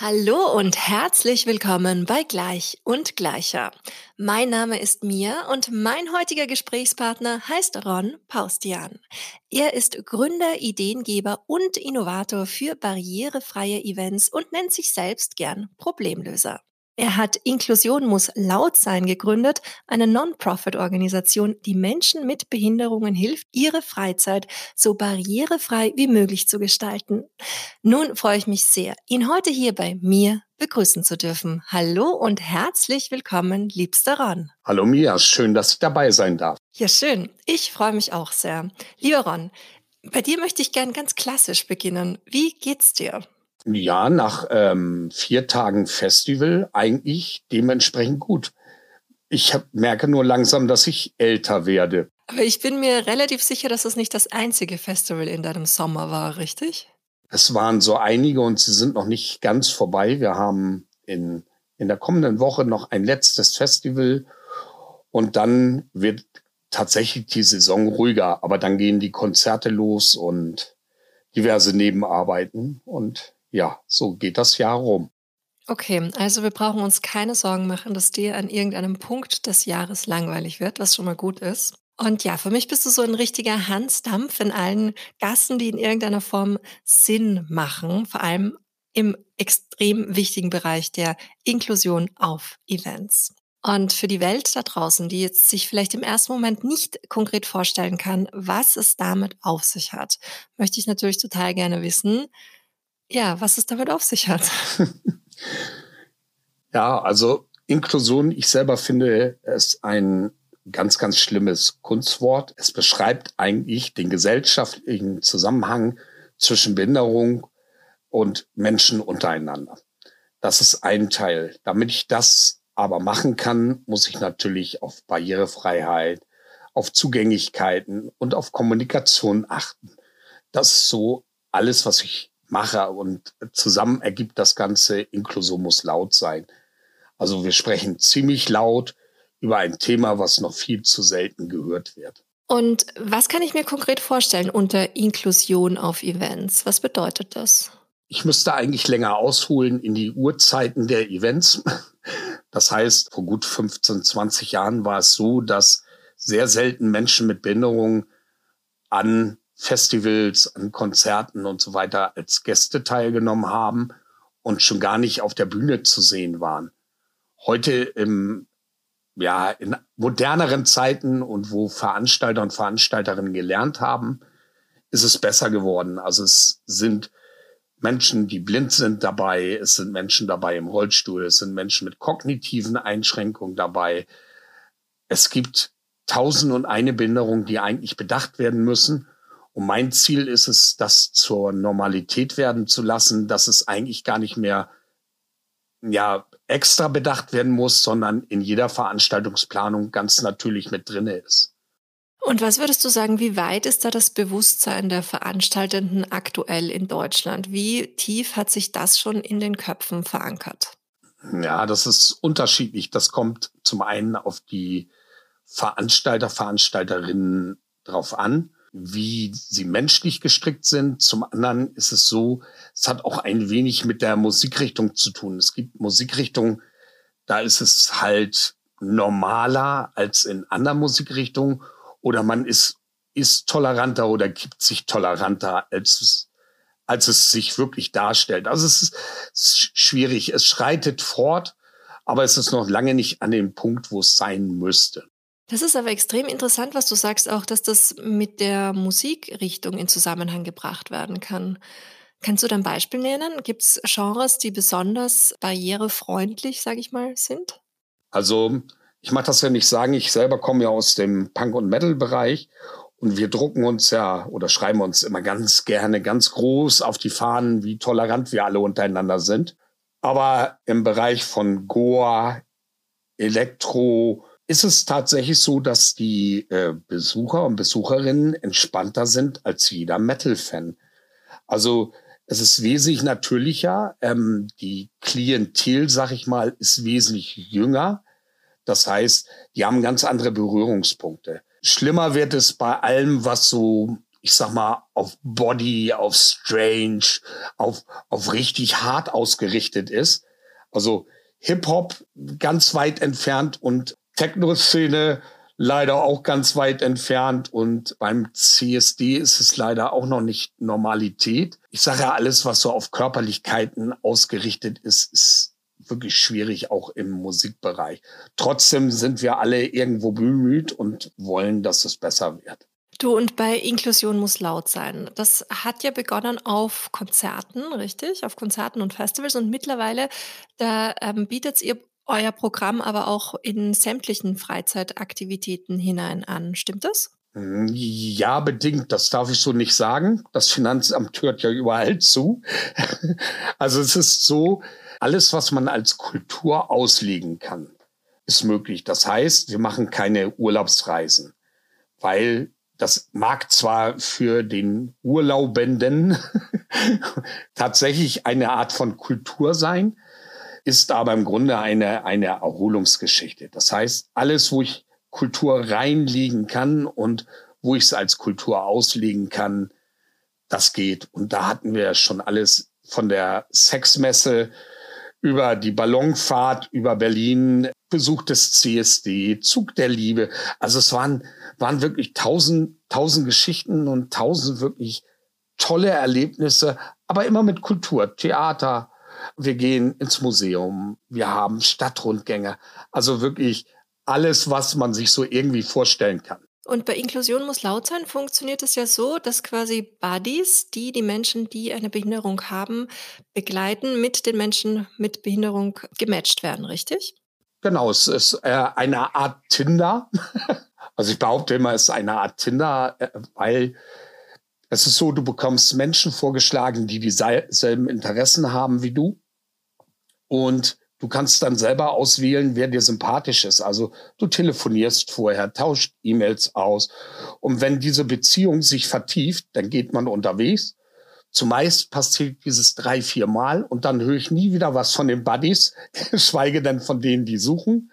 Hallo und herzlich willkommen bei Gleich und Gleicher. Mein Name ist Mia und mein heutiger Gesprächspartner heißt Ron Paustian. Er ist Gründer, Ideengeber und Innovator für barrierefreie Events und nennt sich selbst gern Problemlöser. Er hat Inklusion muss laut sein gegründet, eine Non-Profit-Organisation, die Menschen mit Behinderungen hilft, ihre Freizeit so barrierefrei wie möglich zu gestalten. Nun freue ich mich sehr, ihn heute hier bei mir begrüßen zu dürfen. Hallo und herzlich willkommen, liebster Ron. Hallo Mia, schön, dass ich dabei sein darf. Ja, schön. Ich freue mich auch sehr. Lieber Ron, bei dir möchte ich gern ganz klassisch beginnen. Wie geht's dir? Ja, nach ähm, vier Tagen Festival eigentlich dementsprechend gut. Ich hab, merke nur langsam, dass ich älter werde. Aber ich bin mir relativ sicher, dass das nicht das einzige Festival in deinem Sommer war, richtig? Es waren so einige und sie sind noch nicht ganz vorbei. Wir haben in, in der kommenden Woche noch ein letztes Festival und dann wird tatsächlich die Saison ruhiger. Aber dann gehen die Konzerte los und diverse Nebenarbeiten und ja, so geht das Jahr rum. Okay, also wir brauchen uns keine Sorgen machen, dass dir an irgendeinem Punkt des Jahres langweilig wird, was schon mal gut ist. Und ja, für mich bist du so ein richtiger Hansdampf in allen Gassen, die in irgendeiner Form Sinn machen, vor allem im extrem wichtigen Bereich der Inklusion auf Events. Und für die Welt da draußen, die jetzt sich vielleicht im ersten Moment nicht konkret vorstellen kann, was es damit auf sich hat, möchte ich natürlich total gerne wissen, ja, was es damit auf sich hat. ja, also Inklusion, ich selber finde es ein ganz, ganz schlimmes Kunstwort. Es beschreibt eigentlich den gesellschaftlichen Zusammenhang zwischen Behinderung und Menschen untereinander. Das ist ein Teil. Damit ich das aber machen kann, muss ich natürlich auf Barrierefreiheit, auf Zugänglichkeiten und auf Kommunikation achten. Das ist so alles, was ich mache und zusammen ergibt das Ganze, Inklusion muss laut sein. Also wir sprechen ziemlich laut über ein Thema, was noch viel zu selten gehört wird. Und was kann ich mir konkret vorstellen unter Inklusion auf Events? Was bedeutet das? Ich müsste eigentlich länger ausholen in die Uhrzeiten der Events. Das heißt, vor gut 15, 20 Jahren war es so, dass sehr selten Menschen mit Behinderung an Festivals, an Konzerten und so weiter als Gäste teilgenommen haben und schon gar nicht auf der Bühne zu sehen waren. Heute im, ja, in moderneren Zeiten und wo Veranstalter und Veranstalterinnen gelernt haben, ist es besser geworden. Also es sind Menschen, die blind sind dabei, es sind Menschen dabei im Rollstuhl, es sind Menschen mit kognitiven Einschränkungen dabei. Es gibt tausend und eine Behinderungen, die eigentlich bedacht werden müssen. Und mein Ziel ist es, das zur Normalität werden zu lassen, dass es eigentlich gar nicht mehr ja extra bedacht werden muss, sondern in jeder Veranstaltungsplanung ganz natürlich mit drinne ist. Und was würdest du sagen, wie weit ist da das Bewusstsein der Veranstaltenden aktuell in Deutschland? Wie tief hat sich das schon in den Köpfen verankert? Ja, das ist unterschiedlich. Das kommt zum einen auf die Veranstalter, Veranstalterinnen drauf an wie sie menschlich gestrickt sind. Zum anderen ist es so, es hat auch ein wenig mit der Musikrichtung zu tun. Es gibt Musikrichtungen, da ist es halt normaler als in anderen Musikrichtungen oder man ist, ist toleranter oder gibt sich toleranter, als, als es sich wirklich darstellt. Also es ist, es ist schwierig. Es schreitet fort, aber es ist noch lange nicht an dem Punkt, wo es sein müsste. Das ist aber extrem interessant, was du sagst, auch, dass das mit der Musikrichtung in Zusammenhang gebracht werden kann. Kannst du da ein Beispiel nennen? Gibt es Genres, die besonders barrierefreundlich, sage ich mal, sind? Also, ich mag das ja nicht sagen, ich selber komme ja aus dem Punk- und Metal-Bereich und wir drucken uns ja oder schreiben uns immer ganz gerne ganz groß auf die Fahnen, wie tolerant wir alle untereinander sind. Aber im Bereich von Goa, Elektro, ist es tatsächlich so, dass die äh, Besucher und Besucherinnen entspannter sind als jeder Metal-Fan. Also Es ist wesentlich natürlicher. Ähm, die Klientel, sag ich mal, ist wesentlich jünger. Das heißt, die haben ganz andere Berührungspunkte. Schlimmer wird es bei allem, was so, ich sag mal, auf Body, auf Strange, auf, auf richtig hart ausgerichtet ist. Also Hip-Hop ganz weit entfernt und Techno-Szene leider auch ganz weit entfernt und beim CSD ist es leider auch noch nicht Normalität. Ich sage ja, alles, was so auf Körperlichkeiten ausgerichtet ist, ist wirklich schwierig, auch im Musikbereich. Trotzdem sind wir alle irgendwo bemüht und wollen, dass es besser wird. Du, und bei Inklusion muss laut sein. Das hat ja begonnen auf Konzerten, richtig? Auf Konzerten und Festivals. Und mittlerweile, da ähm, bietet ihr euer Programm aber auch in sämtlichen Freizeitaktivitäten hinein an. Stimmt das? Hm, ja, bedingt. Das darf ich so nicht sagen. Das Finanzamt hört ja überall zu. also es ist so, alles, was man als Kultur auslegen kann, ist möglich. Das heißt, wir machen keine Urlaubsreisen, weil das mag zwar für den Urlaubenden tatsächlich eine Art von Kultur sein, ist aber im Grunde eine, eine Erholungsgeschichte. Das heißt, alles, wo ich Kultur reinlegen kann und wo ich es als Kultur auslegen kann, das geht. Und da hatten wir schon alles von der Sexmesse über die Ballonfahrt über Berlin, Besuch des CSD, Zug der Liebe. Also es waren, waren wirklich tausend, tausend Geschichten und tausend wirklich tolle Erlebnisse, aber immer mit Kultur, Theater. Wir gehen ins Museum, wir haben Stadtrundgänge. Also wirklich alles, was man sich so irgendwie vorstellen kann. Und bei Inklusion muss laut sein, funktioniert es ja so, dass quasi Buddies, die die Menschen, die eine Behinderung haben, begleiten, mit den Menschen mit Behinderung gematcht werden, richtig? Genau, es ist äh, eine Art Tinder. also ich behaupte immer, es ist eine Art Tinder, äh, weil es ist so, du bekommst Menschen vorgeschlagen, die dieselben Interessen haben wie du. Und Du kannst dann selber auswählen, wer dir sympathisch ist. Also du telefonierst vorher, tauscht E-Mails aus. Und wenn diese Beziehung sich vertieft, dann geht man unterwegs. Zumeist passiert dieses drei, vier Mal und dann höre ich nie wieder was von den Buddies, schweige denn von denen, die suchen.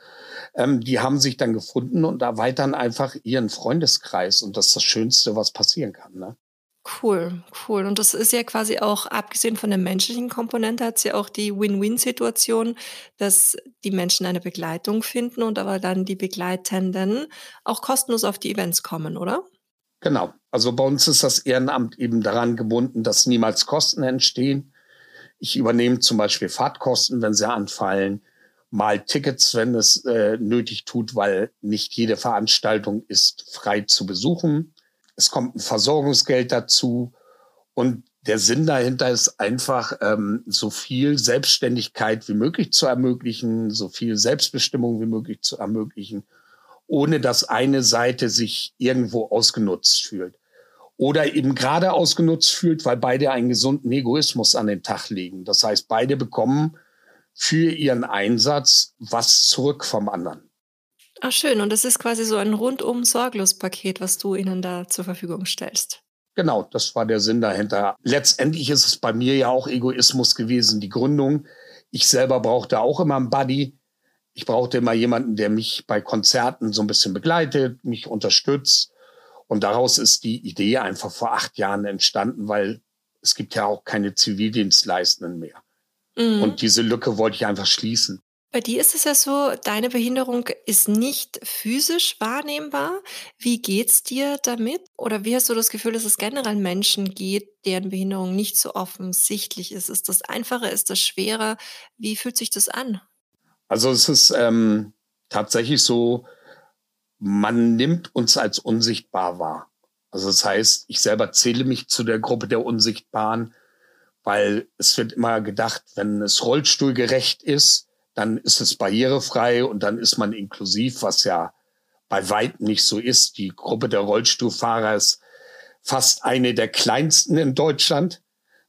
Ähm, die haben sich dann gefunden und erweitern einfach ihren Freundeskreis. Und das ist das Schönste, was passieren kann. Ne? Cool, cool. Und das ist ja quasi auch, abgesehen von der menschlichen Komponente, hat es ja auch die Win-Win-Situation, dass die Menschen eine Begleitung finden und aber dann die Begleitenden auch kostenlos auf die Events kommen, oder? Genau. Also bei uns ist das Ehrenamt eben daran gebunden, dass niemals Kosten entstehen. Ich übernehme zum Beispiel Fahrtkosten, wenn sie anfallen, mal Tickets, wenn es äh, nötig tut, weil nicht jede Veranstaltung ist frei zu besuchen es kommt ein Versorgungsgeld dazu und der Sinn dahinter ist einfach, ähm, so viel Selbstständigkeit wie möglich zu ermöglichen, so viel Selbstbestimmung wie möglich zu ermöglichen, ohne dass eine Seite sich irgendwo ausgenutzt fühlt. Oder eben gerade ausgenutzt fühlt, weil beide einen gesunden Egoismus an den Tag legen. Das heißt, beide bekommen für ihren Einsatz was zurück vom anderen. Ach schön, und das ist quasi so ein rundum sorglos Paket, was du ihnen da zur Verfügung stellst. Genau, das war der Sinn dahinter. Letztendlich ist es bei mir ja auch Egoismus gewesen, die Gründung. Ich selber brauchte auch immer einen Buddy. Ich brauchte immer jemanden, der mich bei Konzerten so ein bisschen begleitet, mich unterstützt. Und daraus ist die Idee einfach vor acht Jahren entstanden, weil es gibt ja auch keine Zivildienstleistenden mehr. Mhm. Und diese Lücke wollte ich einfach schließen. Bei dir ist es ja so, deine Behinderung ist nicht physisch wahrnehmbar. Wie geht's dir damit? Oder wie hast du das Gefühl, dass es generell Menschen geht, deren Behinderung nicht so offensichtlich ist? Ist das einfacher? Ist das schwerer? Wie fühlt sich das an? Also es ist ähm, tatsächlich so, man nimmt uns als unsichtbar wahr. Also das heißt, ich selber zähle mich zu der Gruppe der Unsichtbaren, weil es wird immer gedacht, wenn es rollstuhlgerecht ist, dann ist es barrierefrei und dann ist man inklusiv, was ja bei weitem nicht so ist. Die Gruppe der Rollstuhlfahrer ist fast eine der kleinsten in Deutschland.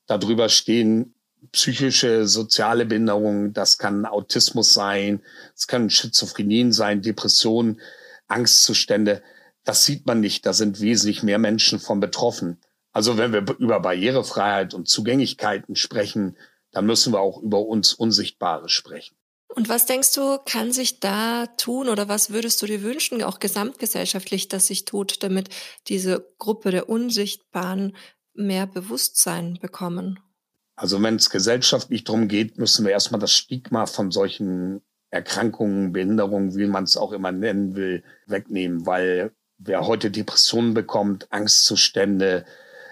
Darüber stehen psychische, soziale Behinderungen, das kann Autismus sein, es kann Schizophrenien sein, Depressionen, Angstzustände. Das sieht man nicht, da sind wesentlich mehr Menschen von betroffen. Also wenn wir über Barrierefreiheit und Zugänglichkeiten sprechen, dann müssen wir auch über uns Unsichtbare sprechen. Und was denkst du, kann sich da tun oder was würdest du dir wünschen, auch gesamtgesellschaftlich, dass sich tut, damit diese Gruppe der Unsichtbaren mehr Bewusstsein bekommen? Also wenn es gesellschaftlich darum geht, müssen wir erstmal das Stigma von solchen Erkrankungen, Behinderungen, wie man es auch immer nennen will, wegnehmen, weil wer heute Depressionen bekommt, Angstzustände,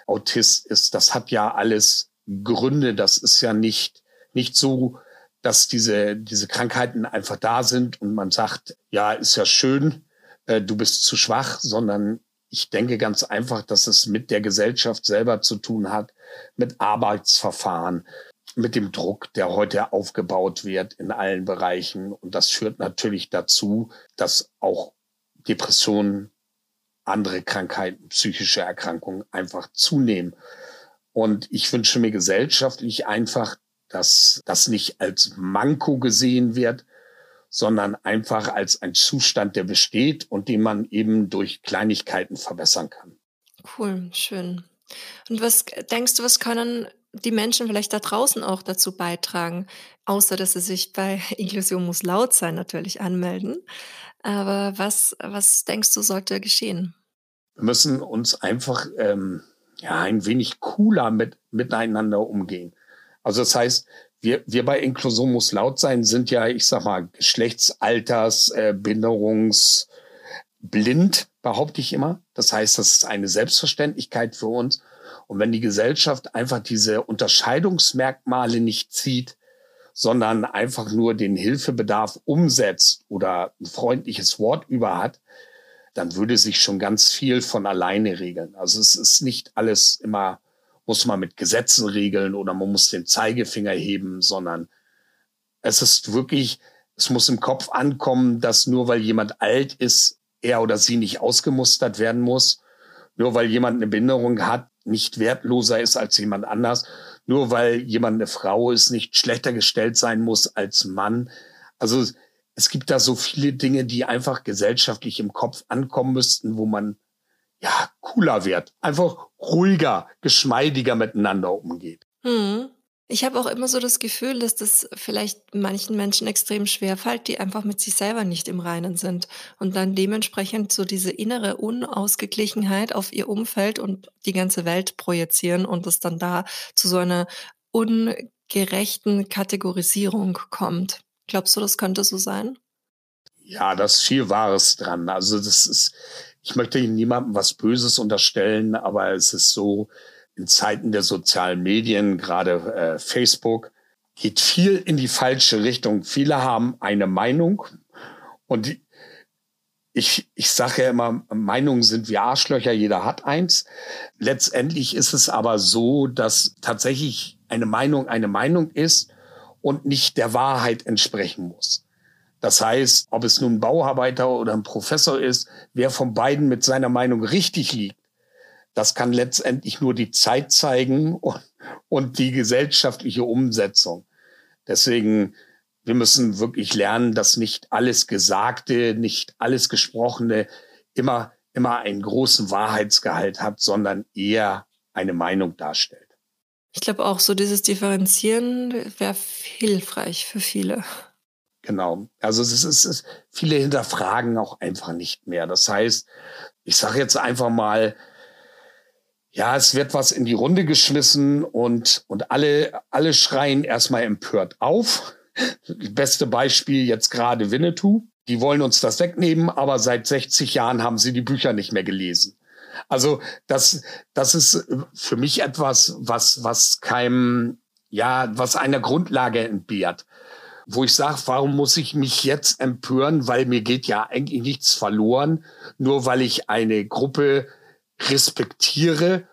Autist ist, das hat ja alles Gründe. Das ist ja nicht, nicht so, dass diese, diese Krankheiten einfach da sind und man sagt, ja, ist ja schön, äh, du bist zu schwach, sondern ich denke ganz einfach, dass es mit der Gesellschaft selber zu tun hat, mit Arbeitsverfahren, mit dem Druck, der heute aufgebaut wird in allen Bereichen. Und das führt natürlich dazu, dass auch Depressionen, andere Krankheiten, psychische Erkrankungen einfach zunehmen. Und ich wünsche mir gesellschaftlich einfach, dass das nicht als Manko gesehen wird, sondern einfach als ein Zustand, der besteht und den man eben durch Kleinigkeiten verbessern kann. Cool, schön. Und was denkst du, was können die Menschen vielleicht da draußen auch dazu beitragen, außer dass sie sich bei Inklusion muss laut sein natürlich anmelden. Aber was, was denkst du, sollte geschehen? Wir müssen uns einfach ähm, ja, ein wenig cooler mit, miteinander umgehen. Also das heißt, wir, wir bei Inklusion muss laut sein, sind ja, ich sag mal, Geschlechtsalters, äh, Behinderungsblind, behaupte ich immer. Das heißt, das ist eine Selbstverständlichkeit für uns. Und wenn die Gesellschaft einfach diese Unterscheidungsmerkmale nicht zieht, sondern einfach nur den Hilfebedarf umsetzt oder ein freundliches Wort über hat, dann würde sich schon ganz viel von alleine regeln. Also es ist nicht alles immer muss man mit Gesetzen regeln oder man muss den Zeigefinger heben, sondern es ist wirklich, es muss im Kopf ankommen, dass nur weil jemand alt ist, er oder sie nicht ausgemustert werden muss. Nur weil jemand eine Behinderung hat, nicht wertloser ist als jemand anders. Nur weil jemand eine Frau ist, nicht schlechter gestellt sein muss als Mann. Also es gibt da so viele Dinge, die einfach gesellschaftlich im Kopf ankommen müssten, wo man ja, cooler wird, einfach ruhiger, geschmeidiger miteinander umgeht. Hm. Ich habe auch immer so das Gefühl, dass das vielleicht manchen Menschen extrem schwer fällt, die einfach mit sich selber nicht im Reinen sind und dann dementsprechend so diese innere Unausgeglichenheit auf ihr Umfeld und die ganze Welt projizieren und es dann da zu so einer ungerechten Kategorisierung kommt. Glaubst du, das könnte so sein? Ja, da ist viel Wahres dran. Also das ist, ich möchte niemandem was Böses unterstellen, aber es ist so, in Zeiten der sozialen Medien, gerade äh, Facebook, geht viel in die falsche Richtung. Viele haben eine Meinung und die, ich, ich sage ja immer, Meinungen sind wie Arschlöcher, jeder hat eins. Letztendlich ist es aber so, dass tatsächlich eine Meinung eine Meinung ist und nicht der Wahrheit entsprechen muss. Das heißt, ob es nun ein Bauarbeiter oder ein Professor ist, wer von beiden mit seiner Meinung richtig liegt, das kann letztendlich nur die Zeit zeigen und, und die gesellschaftliche Umsetzung. Deswegen, wir müssen wirklich lernen, dass nicht alles Gesagte, nicht alles Gesprochene immer, immer einen großen Wahrheitsgehalt hat, sondern eher eine Meinung darstellt. Ich glaube auch, so dieses Differenzieren wäre hilfreich für viele. Genau. Also es ist, es ist, viele hinterfragen auch einfach nicht mehr. Das heißt, ich sage jetzt einfach mal, ja, es wird was in die Runde geschmissen und, und alle, alle schreien erstmal empört auf. Beste Beispiel jetzt gerade Winnetou. Die wollen uns das wegnehmen, aber seit 60 Jahren haben sie die Bücher nicht mehr gelesen. Also das, das ist für mich etwas, was, was keinem, ja, was einer Grundlage entbehrt wo ich sage, warum muss ich mich jetzt empören, weil mir geht ja eigentlich nichts verloren, nur weil ich eine Gruppe respektiere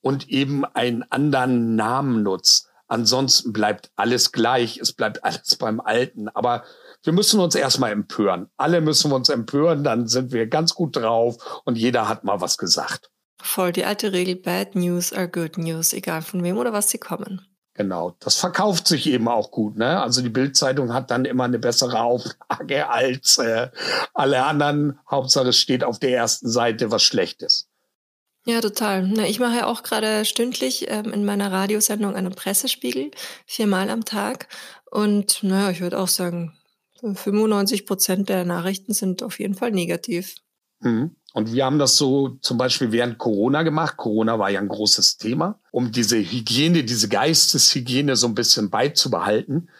und eben einen anderen Namen nutze. Ansonsten bleibt alles gleich, es bleibt alles beim Alten. Aber wir müssen uns erstmal empören. Alle müssen wir uns empören, dann sind wir ganz gut drauf und jeder hat mal was gesagt. Voll die alte Regel, Bad News are Good News, egal von wem oder was sie kommen. Genau, das verkauft sich eben auch gut. Ne? Also die Bildzeitung hat dann immer eine bessere Auflage als äh, alle anderen. Hauptsache es steht auf der ersten Seite was Schlechtes. Ja, total. Na, ich mache ja auch gerade stündlich ähm, in meiner Radiosendung einen Pressespiegel, viermal am Tag. Und naja, ich würde auch sagen, 95 Prozent der Nachrichten sind auf jeden Fall negativ. Mhm. Und wir haben das so zum Beispiel während Corona gemacht. Corona war ja ein großes Thema. Um diese Hygiene, diese Geisteshygiene so ein bisschen beizubehalten,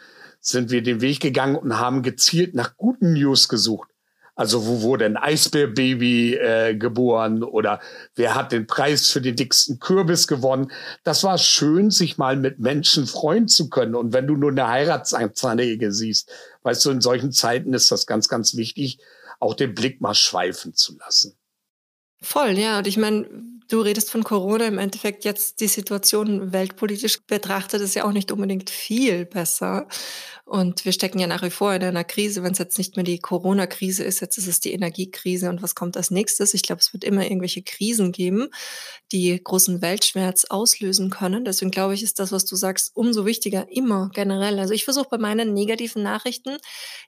sind wir den Weg gegangen und haben gezielt nach guten News gesucht. Also wo wurde ein Eisbärbaby äh, geboren oder wer hat den Preis für den dicksten Kürbis gewonnen? Das war schön, sich mal mit Menschen freuen zu können. Und wenn du nur eine Heiratsanzeige siehst, weißt du, in solchen Zeiten ist das ganz, ganz wichtig, auch den Blick mal schweifen zu lassen. Voll, ja. Und ich meine, du redest von Corona. Im Endeffekt jetzt die Situation weltpolitisch betrachtet ist ja auch nicht unbedingt viel besser. Und wir stecken ja nach wie vor in einer Krise. Wenn es jetzt nicht mehr die Corona-Krise ist, jetzt ist es die Energiekrise. Und was kommt als nächstes? Ich glaube, es wird immer irgendwelche Krisen geben, die großen Weltschmerz auslösen können. Deswegen glaube ich, ist das, was du sagst, umso wichtiger, immer generell. Also ich versuche bei meinen negativen Nachrichten,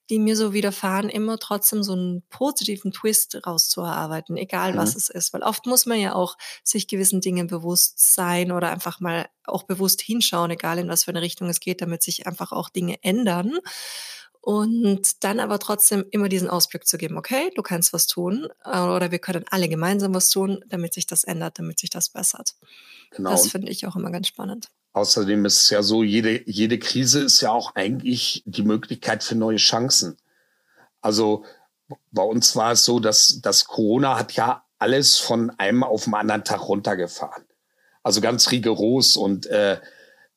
die mir so widerfahren, immer trotzdem so einen positiven Twist rauszuarbeiten, egal mhm. was es ist. Weil oft muss man ja auch sich gewissen Dingen bewusst sein oder einfach mal auch bewusst hinschauen, egal in was für eine Richtung es geht, damit sich einfach auch Dinge ändern. Und dann aber trotzdem immer diesen Ausblick zu geben, okay, du kannst was tun äh, oder wir können alle gemeinsam was tun, damit sich das ändert, damit sich das bessert. Genau. Das finde ich auch immer ganz spannend. Außerdem ist es ja so, jede, jede Krise ist ja auch eigentlich die Möglichkeit für neue Chancen. Also bei uns war es so, dass, dass Corona hat ja alles von einem auf den anderen Tag runtergefahren. Also ganz rigoros und äh,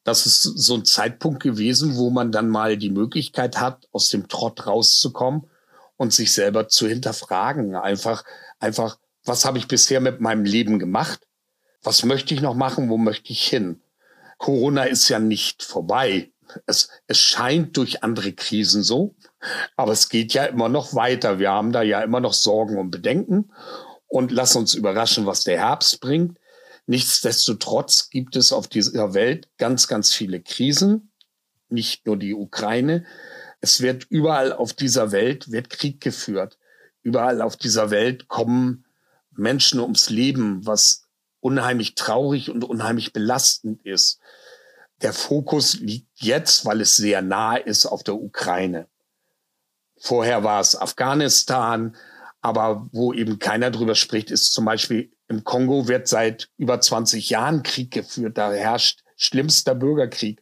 das ist so ein Zeitpunkt gewesen, wo man dann mal die Möglichkeit hat, aus dem Trott rauszukommen und sich selber zu hinterfragen. Einfach, einfach, was habe ich bisher mit meinem Leben gemacht? Was möchte ich noch machen? Wo möchte ich hin? Corona ist ja nicht vorbei. Es, es scheint durch andere Krisen so, aber es geht ja immer noch weiter. Wir haben da ja immer noch Sorgen und Bedenken und lass uns überraschen, was der Herbst bringt. Nichtsdestotrotz gibt es auf dieser Welt ganz, ganz viele Krisen, nicht nur die Ukraine. Es wird überall auf dieser Welt wird Krieg geführt. Überall auf dieser Welt kommen Menschen ums Leben, was unheimlich traurig und unheimlich belastend ist. Der Fokus liegt jetzt, weil es sehr nah ist, auf der Ukraine. Vorher war es Afghanistan, aber wo eben keiner drüber spricht, ist zum Beispiel im Kongo wird seit über 20 Jahren Krieg geführt. Da herrscht schlimmster Bürgerkrieg.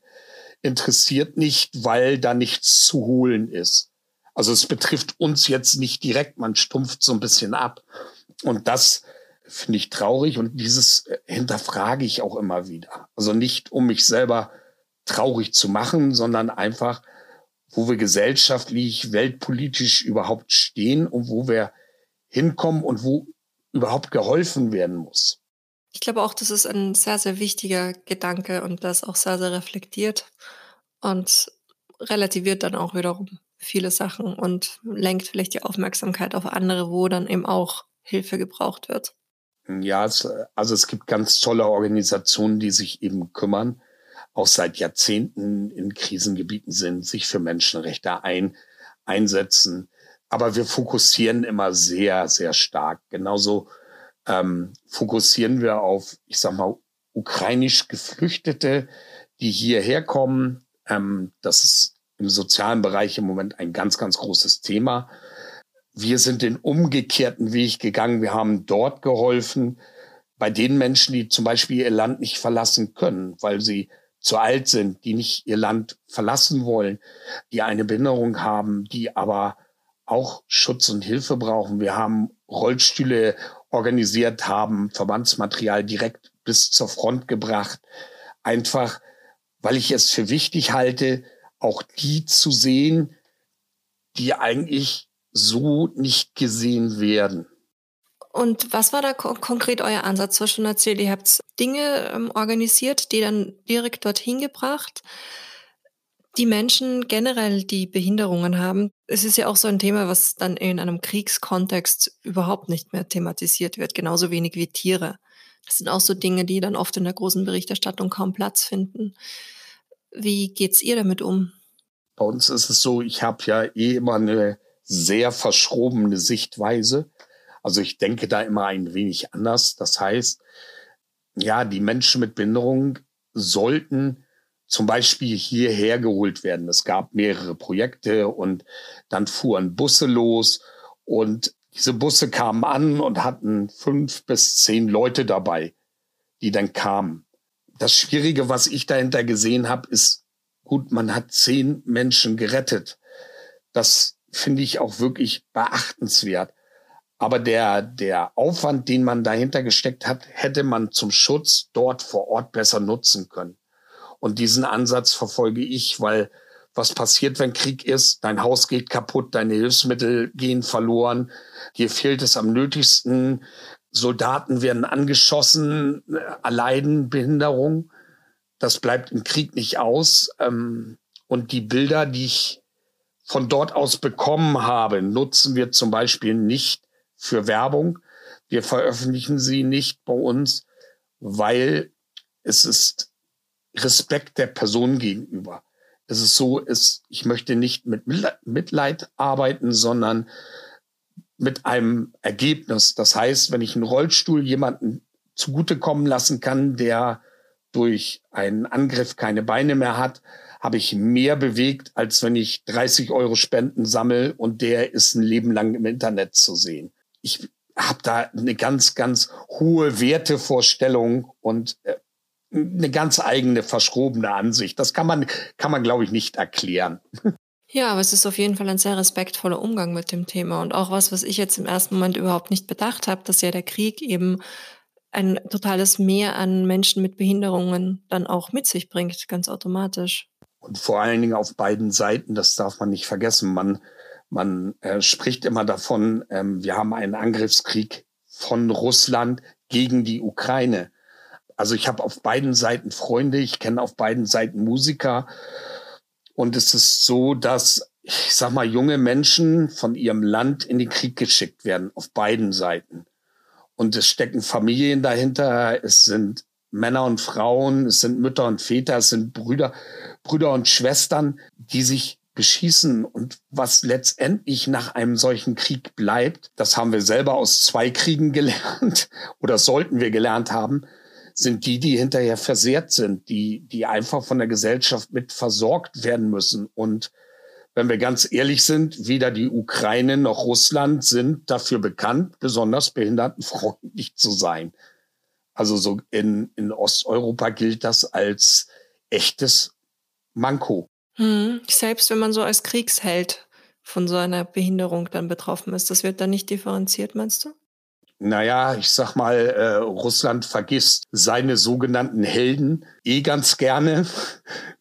Interessiert nicht, weil da nichts zu holen ist. Also es betrifft uns jetzt nicht direkt, man stumpft so ein bisschen ab. Und das finde ich traurig und dieses äh, hinterfrage ich auch immer wieder. Also nicht, um mich selber traurig zu machen, sondern einfach, wo wir gesellschaftlich, weltpolitisch überhaupt stehen und wo wir hinkommen und wo überhaupt geholfen werden muss. Ich glaube auch, das ist ein sehr, sehr wichtiger Gedanke und das auch sehr, sehr reflektiert und relativiert dann auch wiederum viele Sachen und lenkt vielleicht die Aufmerksamkeit auf andere, wo dann eben auch Hilfe gebraucht wird. Ja, es, also es gibt ganz tolle Organisationen, die sich eben kümmern, auch seit Jahrzehnten in Krisengebieten sind, sich für Menschenrechte ein, einsetzen. Aber wir fokussieren immer sehr, sehr stark. Genauso ähm, fokussieren wir auf, ich sag mal, ukrainisch Geflüchtete, die hierher kommen. Ähm, das ist im sozialen Bereich im Moment ein ganz, ganz großes Thema. Wir sind den umgekehrten Weg gegangen. Wir haben dort geholfen bei den Menschen, die zum Beispiel ihr Land nicht verlassen können, weil sie zu alt sind, die nicht ihr Land verlassen wollen, die eine Behinderung haben, die aber auch Schutz und Hilfe brauchen. Wir haben Rollstühle organisiert, haben Verbandsmaterial direkt bis zur Front gebracht. Einfach, weil ich es für wichtig halte, auch die zu sehen, die eigentlich so nicht gesehen werden. Und was war da ko konkret euer Ansatz? Du hast schon erzählt, ihr habt Dinge ähm, organisiert, die dann direkt dorthin gebracht. Die Menschen generell, die Behinderungen haben, es ist ja auch so ein Thema, was dann in einem Kriegskontext überhaupt nicht mehr thematisiert wird, genauso wenig wie Tiere. Das sind auch so Dinge, die dann oft in der großen Berichterstattung kaum Platz finden. Wie geht's ihr damit um? Bei uns ist es so, ich habe ja eh immer eine sehr verschrobene Sichtweise. Also ich denke da immer ein wenig anders. Das heißt, ja, die Menschen mit Behinderung sollten zum Beispiel hierher geholt werden. Es gab mehrere Projekte und dann fuhren Busse los und diese Busse kamen an und hatten fünf bis zehn Leute dabei, die dann kamen. Das Schwierige, was ich dahinter gesehen habe, ist, gut, man hat zehn Menschen gerettet. Das finde ich auch wirklich beachtenswert. Aber der, der Aufwand, den man dahinter gesteckt hat, hätte man zum Schutz dort vor Ort besser nutzen können. Und diesen Ansatz verfolge ich, weil was passiert, wenn Krieg ist? Dein Haus geht kaputt, deine Hilfsmittel gehen verloren, dir fehlt es am nötigsten, Soldaten werden angeschossen, erleiden Behinderung. Das bleibt im Krieg nicht aus. Ähm, und die Bilder, die ich von dort aus bekommen habe, nutzen wir zum Beispiel nicht für Werbung. Wir veröffentlichen sie nicht bei uns, weil es ist Respekt der Person gegenüber. Es ist so, es, ich möchte nicht mit Mitleid arbeiten, sondern mit einem Ergebnis. Das heißt, wenn ich einen Rollstuhl jemanden zugutekommen lassen kann, der durch einen Angriff keine Beine mehr hat, habe ich mehr bewegt, als wenn ich 30 Euro Spenden sammle und der ist ein Leben lang im Internet zu sehen. Ich habe da eine ganz, ganz hohe Wertevorstellung und äh, eine ganz eigene verschrobene Ansicht. Das kann man, kann man, glaube ich, nicht erklären. Ja, aber es ist auf jeden Fall ein sehr respektvoller Umgang mit dem Thema und auch was, was ich jetzt im ersten Moment überhaupt nicht bedacht habe, dass ja der Krieg eben ein totales Mehr an Menschen mit Behinderungen dann auch mit sich bringt, ganz automatisch. Und vor allen Dingen auf beiden Seiten, das darf man nicht vergessen. Man, man äh, spricht immer davon, ähm, wir haben einen Angriffskrieg von Russland gegen die Ukraine. Also ich habe auf beiden Seiten Freunde, ich kenne auf beiden Seiten Musiker. Und es ist so, dass, ich sag mal, junge Menschen von ihrem Land in den Krieg geschickt werden, auf beiden Seiten. Und es stecken Familien dahinter, es sind Männer und Frauen, es sind Mütter und Väter, es sind Brüder, Brüder und Schwestern, die sich beschießen. Und was letztendlich nach einem solchen Krieg bleibt, das haben wir selber aus zwei Kriegen gelernt oder sollten wir gelernt haben, sind die, die hinterher versehrt sind, die, die einfach von der Gesellschaft mit versorgt werden müssen. Und wenn wir ganz ehrlich sind, weder die Ukraine noch Russland sind dafür bekannt, besonders behindertenfreundlich zu sein. Also so in, in Osteuropa gilt das als echtes Manko. Hm, selbst wenn man so als Kriegsheld von so einer Behinderung dann betroffen ist, das wird dann nicht differenziert, meinst du? Naja, ich sag mal, äh, Russland vergisst seine sogenannten Helden eh ganz gerne.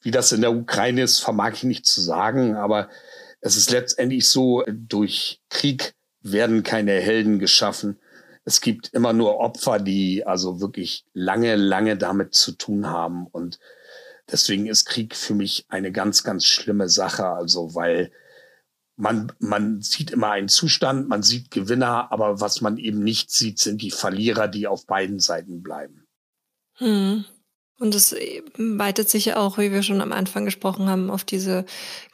Wie das in der Ukraine ist, vermag ich nicht zu sagen, aber es ist letztendlich so, durch Krieg werden keine Helden geschaffen. Es gibt immer nur Opfer, die also wirklich lange, lange damit zu tun haben. Und deswegen ist Krieg für mich eine ganz, ganz schlimme Sache. Also, weil man, man sieht immer einen Zustand, man sieht Gewinner, aber was man eben nicht sieht, sind die Verlierer, die auf beiden Seiten bleiben. Hm. Und es weitet sich ja auch, wie wir schon am Anfang gesprochen haben, auf diese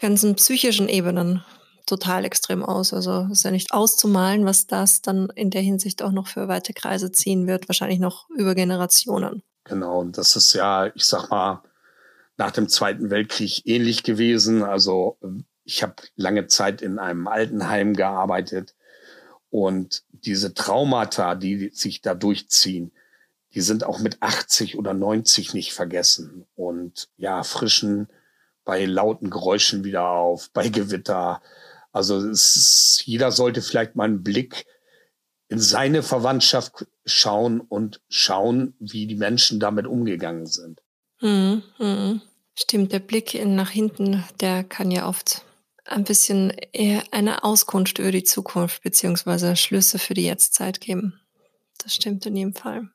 ganzen psychischen Ebenen total extrem aus. Also ist ja nicht auszumalen, was das dann in der Hinsicht auch noch für weite Kreise ziehen wird, wahrscheinlich noch über Generationen. Genau, und das ist ja, ich sag mal, nach dem Zweiten Weltkrieg ähnlich gewesen. Also ich habe lange Zeit in einem Altenheim gearbeitet und diese Traumata, die sich da durchziehen, die sind auch mit 80 oder 90 nicht vergessen und ja, frischen bei lauten Geräuschen wieder auf, bei Gewitter. Also ist, jeder sollte vielleicht mal einen Blick in seine Verwandtschaft schauen und schauen, wie die Menschen damit umgegangen sind. Mhm, mh. Stimmt, der Blick in, nach hinten, der kann ja oft ein bisschen eher eine Auskunft über die Zukunft beziehungsweise Schlüsse für die Jetztzeit geben. Das stimmt in jedem Fall.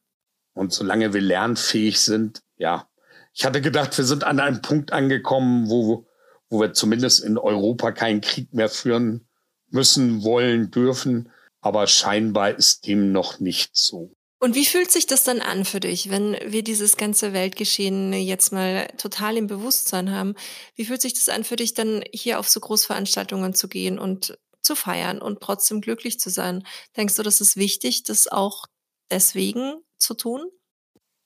Und solange wir lernfähig sind, ja. Ich hatte gedacht, wir sind an einem Punkt angekommen, wo, wo wir zumindest in Europa keinen Krieg mehr führen müssen, wollen, dürfen. Aber scheinbar ist dem noch nicht so. Und wie fühlt sich das dann an für dich, wenn wir dieses ganze Weltgeschehen jetzt mal total im Bewusstsein haben? Wie fühlt sich das an für dich, dann hier auf so Großveranstaltungen zu gehen und zu feiern und trotzdem glücklich zu sein. Denkst du, das ist wichtig, das auch deswegen zu tun?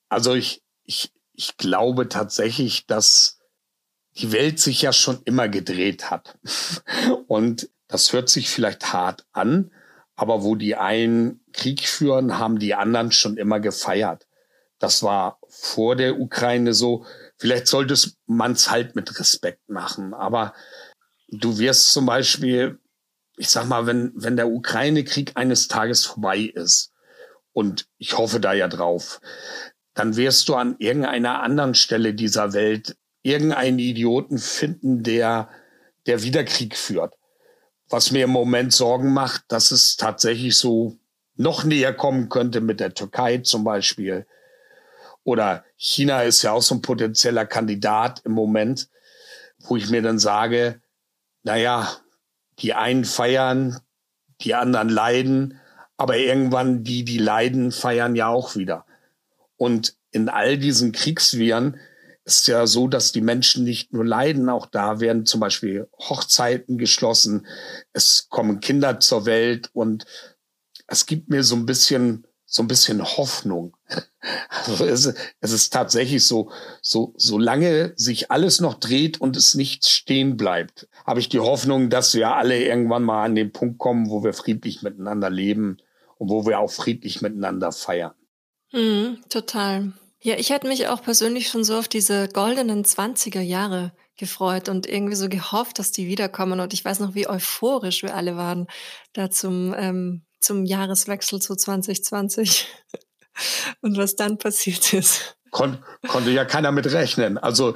Also ich, ich, ich glaube tatsächlich, dass die Welt sich ja schon immer gedreht hat. Und das hört sich vielleicht hart an, aber wo die einen Krieg führen, haben die anderen schon immer gefeiert. Das war vor der Ukraine so. Vielleicht sollte man es halt mit Respekt machen. Aber du wirst zum Beispiel, ich sag mal, wenn, wenn der Ukraine-Krieg eines Tages vorbei ist, und ich hoffe da ja drauf, dann wirst du an irgendeiner anderen Stelle dieser Welt irgendeinen Idioten finden, der, der wieder Krieg führt. Was mir im Moment Sorgen macht, dass es tatsächlich so noch näher kommen könnte mit der Türkei zum Beispiel. Oder China ist ja auch so ein potenzieller Kandidat im Moment, wo ich mir dann sage, naja, die einen feiern, die anderen leiden, aber irgendwann die, die leiden, feiern ja auch wieder. Und in all diesen Kriegsviren ist ja so, dass die Menschen nicht nur leiden, auch da werden zum Beispiel Hochzeiten geschlossen, es kommen Kinder zur Welt und es gibt mir so ein bisschen so ein bisschen Hoffnung. Also es, es ist tatsächlich so, so, solange sich alles noch dreht und es nicht stehen bleibt, habe ich die Hoffnung, dass wir alle irgendwann mal an den Punkt kommen, wo wir friedlich miteinander leben und wo wir auch friedlich miteinander feiern. Mhm, total. Ja, ich hätte mich auch persönlich schon so auf diese goldenen 20er Jahre gefreut und irgendwie so gehofft, dass die wiederkommen. Und ich weiß noch, wie euphorisch wir alle waren da zum, ähm, zum Jahreswechsel zu 2020 und was dann passiert ist. Kon konnte ja keiner mit rechnen. Also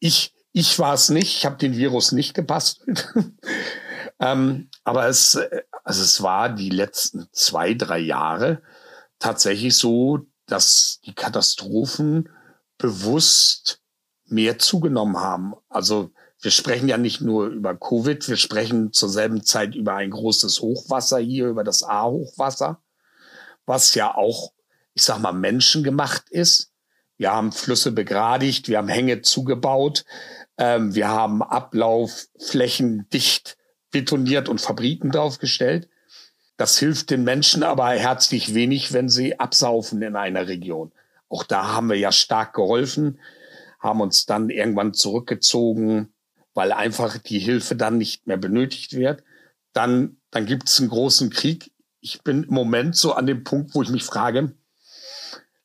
ich, ich war es nicht, ich habe den Virus nicht gebastelt. ähm, aber es, also es war die letzten zwei, drei Jahre tatsächlich so, dass die Katastrophen bewusst mehr zugenommen haben. Also wir sprechen ja nicht nur über Covid, wir sprechen zur selben Zeit über ein großes Hochwasser hier, über das A-Hochwasser, was ja auch, ich sag mal, menschengemacht ist. Wir haben Flüsse begradigt, wir haben Hänge zugebaut, ähm, wir haben Ablaufflächen dicht betoniert und Fabriken draufgestellt. Das hilft den Menschen aber herzlich wenig, wenn sie absaufen in einer Region. Auch da haben wir ja stark geholfen, haben uns dann irgendwann zurückgezogen, weil einfach die Hilfe dann nicht mehr benötigt wird. Dann, dann gibt es einen großen Krieg. Ich bin im Moment so an dem Punkt, wo ich mich frage,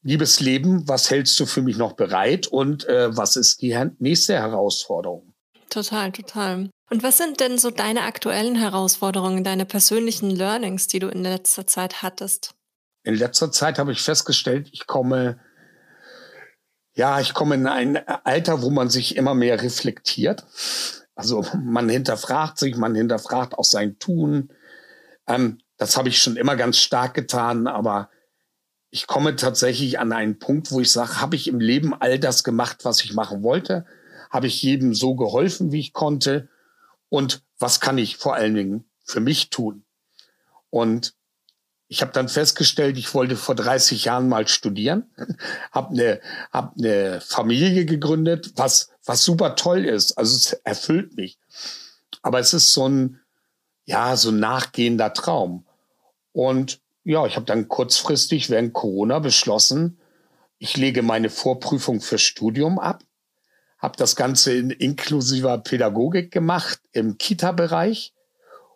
liebes Leben, was hältst du für mich noch bereit und äh, was ist die nächste Herausforderung? Total, total. Und was sind denn so deine aktuellen Herausforderungen, deine persönlichen Learnings, die du in letzter Zeit hattest? In letzter Zeit habe ich festgestellt, ich komme, ja, ich komme in ein Alter, wo man sich immer mehr reflektiert. Also man hinterfragt sich, man hinterfragt auch sein Tun. Ähm, das habe ich schon immer ganz stark getan, aber ich komme tatsächlich an einen Punkt, wo ich sage, habe ich im Leben all das gemacht, was ich machen wollte? Habe ich jedem so geholfen, wie ich konnte? und was kann ich vor allen Dingen für mich tun. Und ich habe dann festgestellt, ich wollte vor 30 Jahren mal studieren, habe eine hab ne Familie gegründet, was was super toll ist. Also es erfüllt mich. Aber es ist so ein ja so ein nachgehender Traum. Und ja, ich habe dann kurzfristig während Corona beschlossen, ich lege meine Vorprüfung für Studium ab habe das Ganze in inklusiver Pädagogik gemacht im Kita-Bereich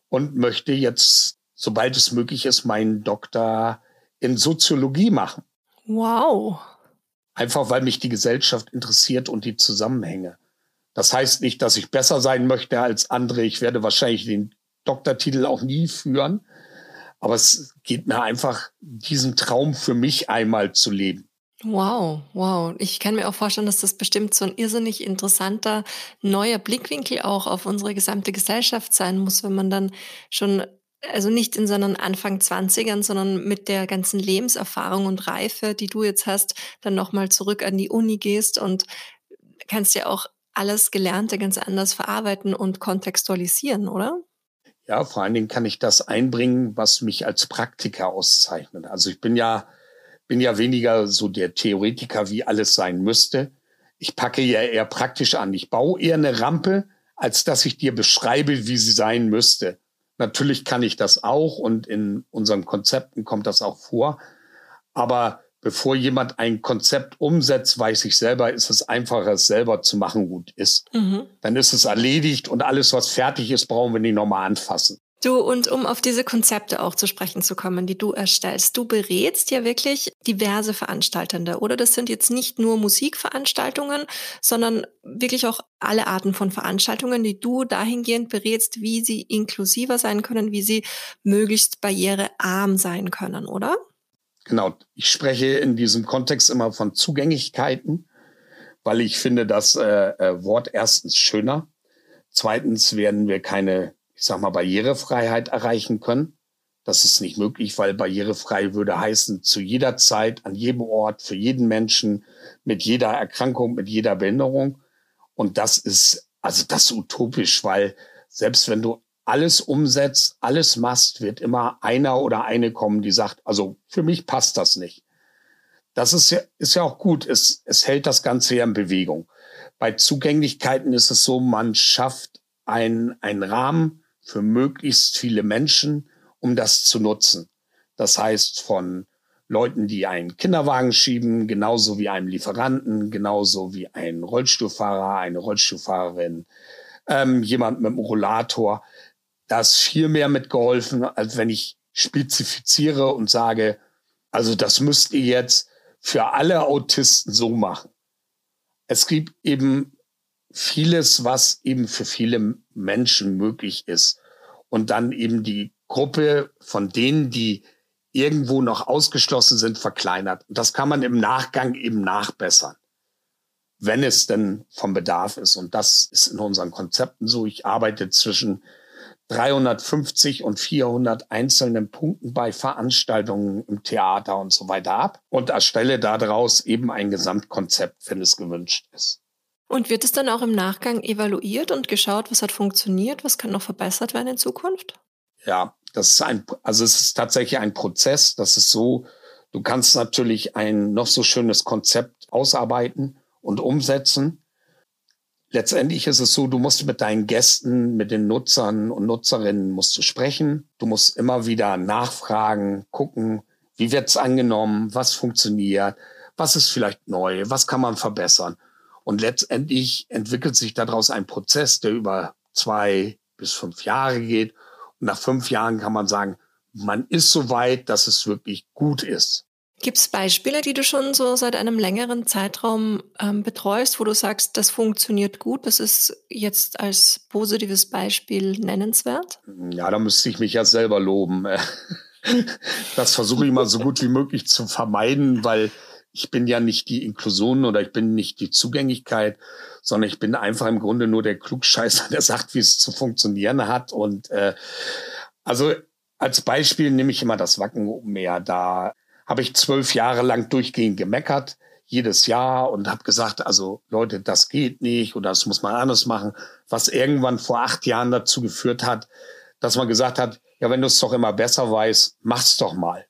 und möchte jetzt, sobald es möglich ist, meinen Doktor in Soziologie machen. Wow. Einfach weil mich die Gesellschaft interessiert und die Zusammenhänge. Das heißt nicht, dass ich besser sein möchte als andere. Ich werde wahrscheinlich den Doktortitel auch nie führen. Aber es geht mir einfach, diesen Traum für mich einmal zu leben. Wow, wow. Ich kann mir auch vorstellen, dass das bestimmt so ein irrsinnig interessanter neuer Blickwinkel auch auf unsere gesamte Gesellschaft sein muss, wenn man dann schon, also nicht in seinen Anfang Zwanzigern, sondern mit der ganzen Lebenserfahrung und Reife, die du jetzt hast, dann nochmal zurück an die Uni gehst und kannst ja auch alles Gelernte ganz anders verarbeiten und kontextualisieren, oder? Ja, vor allen Dingen kann ich das einbringen, was mich als Praktiker auszeichnet. Also ich bin ja bin ja weniger so der Theoretiker, wie alles sein müsste. Ich packe ja eher praktisch an. Ich baue eher eine Rampe, als dass ich dir beschreibe, wie sie sein müsste. Natürlich kann ich das auch und in unseren Konzepten kommt das auch vor. Aber bevor jemand ein Konzept umsetzt, weiß ich selber, ist es einfacher, es selber zu machen, gut ist. Mhm. Dann ist es erledigt und alles, was fertig ist, brauchen wir nicht nochmal anfassen. Du, und um auf diese Konzepte auch zu sprechen zu kommen, die du erstellst, du berätst ja wirklich diverse Veranstaltende, oder? Das sind jetzt nicht nur Musikveranstaltungen, sondern wirklich auch alle Arten von Veranstaltungen, die du dahingehend berätst, wie sie inklusiver sein können, wie sie möglichst barrierearm sein können, oder? Genau. Ich spreche in diesem Kontext immer von Zugänglichkeiten, weil ich finde das äh, äh Wort erstens schöner. Zweitens werden wir keine ich sag mal, Barrierefreiheit erreichen können. Das ist nicht möglich, weil barrierefrei würde heißen, zu jeder Zeit, an jedem Ort, für jeden Menschen, mit jeder Erkrankung, mit jeder Behinderung. Und das ist, also das ist utopisch, weil selbst wenn du alles umsetzt, alles machst, wird immer einer oder eine kommen, die sagt, also für mich passt das nicht. Das ist ja, ist ja auch gut. Es, es hält das Ganze ja in Bewegung. Bei Zugänglichkeiten ist es so, man schafft einen, einen Rahmen, für möglichst viele Menschen, um das zu nutzen. Das heißt von Leuten, die einen Kinderwagen schieben, genauso wie einem Lieferanten, genauso wie ein Rollstuhlfahrer, eine Rollstuhlfahrerin, ähm, jemand mit einem Rollator. Da ist viel mehr mitgeholfen, als wenn ich spezifiziere und sage, also das müsst ihr jetzt für alle Autisten so machen. Es gibt eben vieles, was eben für viele Menschen möglich ist. Und dann eben die Gruppe von denen, die irgendwo noch ausgeschlossen sind, verkleinert. Und das kann man im Nachgang eben nachbessern, wenn es denn vom Bedarf ist. Und das ist in unseren Konzepten so. Ich arbeite zwischen 350 und 400 einzelnen Punkten bei Veranstaltungen im Theater und so weiter ab und erstelle daraus eben ein Gesamtkonzept, wenn es gewünscht ist. Und wird es dann auch im Nachgang evaluiert und geschaut, was hat funktioniert, was kann noch verbessert werden in Zukunft? Ja, das ist ein, also es ist tatsächlich ein Prozess. Das ist so, du kannst natürlich ein noch so schönes Konzept ausarbeiten und umsetzen. Letztendlich ist es so, du musst mit deinen Gästen, mit den Nutzern und Nutzerinnen musst du sprechen. Du musst immer wieder nachfragen, gucken, wie wird's angenommen, was funktioniert, was ist vielleicht neu, was kann man verbessern. Und letztendlich entwickelt sich daraus ein Prozess, der über zwei bis fünf Jahre geht. Und nach fünf Jahren kann man sagen, man ist so weit, dass es wirklich gut ist. Gibt es Beispiele, die du schon so seit einem längeren Zeitraum ähm, betreust, wo du sagst, das funktioniert gut, das ist jetzt als positives Beispiel nennenswert? Ja, da müsste ich mich ja selber loben. Das versuche ich mal so gut wie möglich zu vermeiden, weil ich bin ja nicht die Inklusion oder ich bin nicht die Zugänglichkeit, sondern ich bin einfach im Grunde nur der Klugscheißer, der sagt, wie es zu funktionieren hat. Und äh, also als Beispiel nehme ich immer das Wacken oben mehr. Da habe ich zwölf Jahre lang durchgehend gemeckert, jedes Jahr und habe gesagt, also Leute, das geht nicht oder das muss man anders machen, was irgendwann vor acht Jahren dazu geführt hat, dass man gesagt hat, ja, wenn du es doch immer besser weißt, mach's doch mal.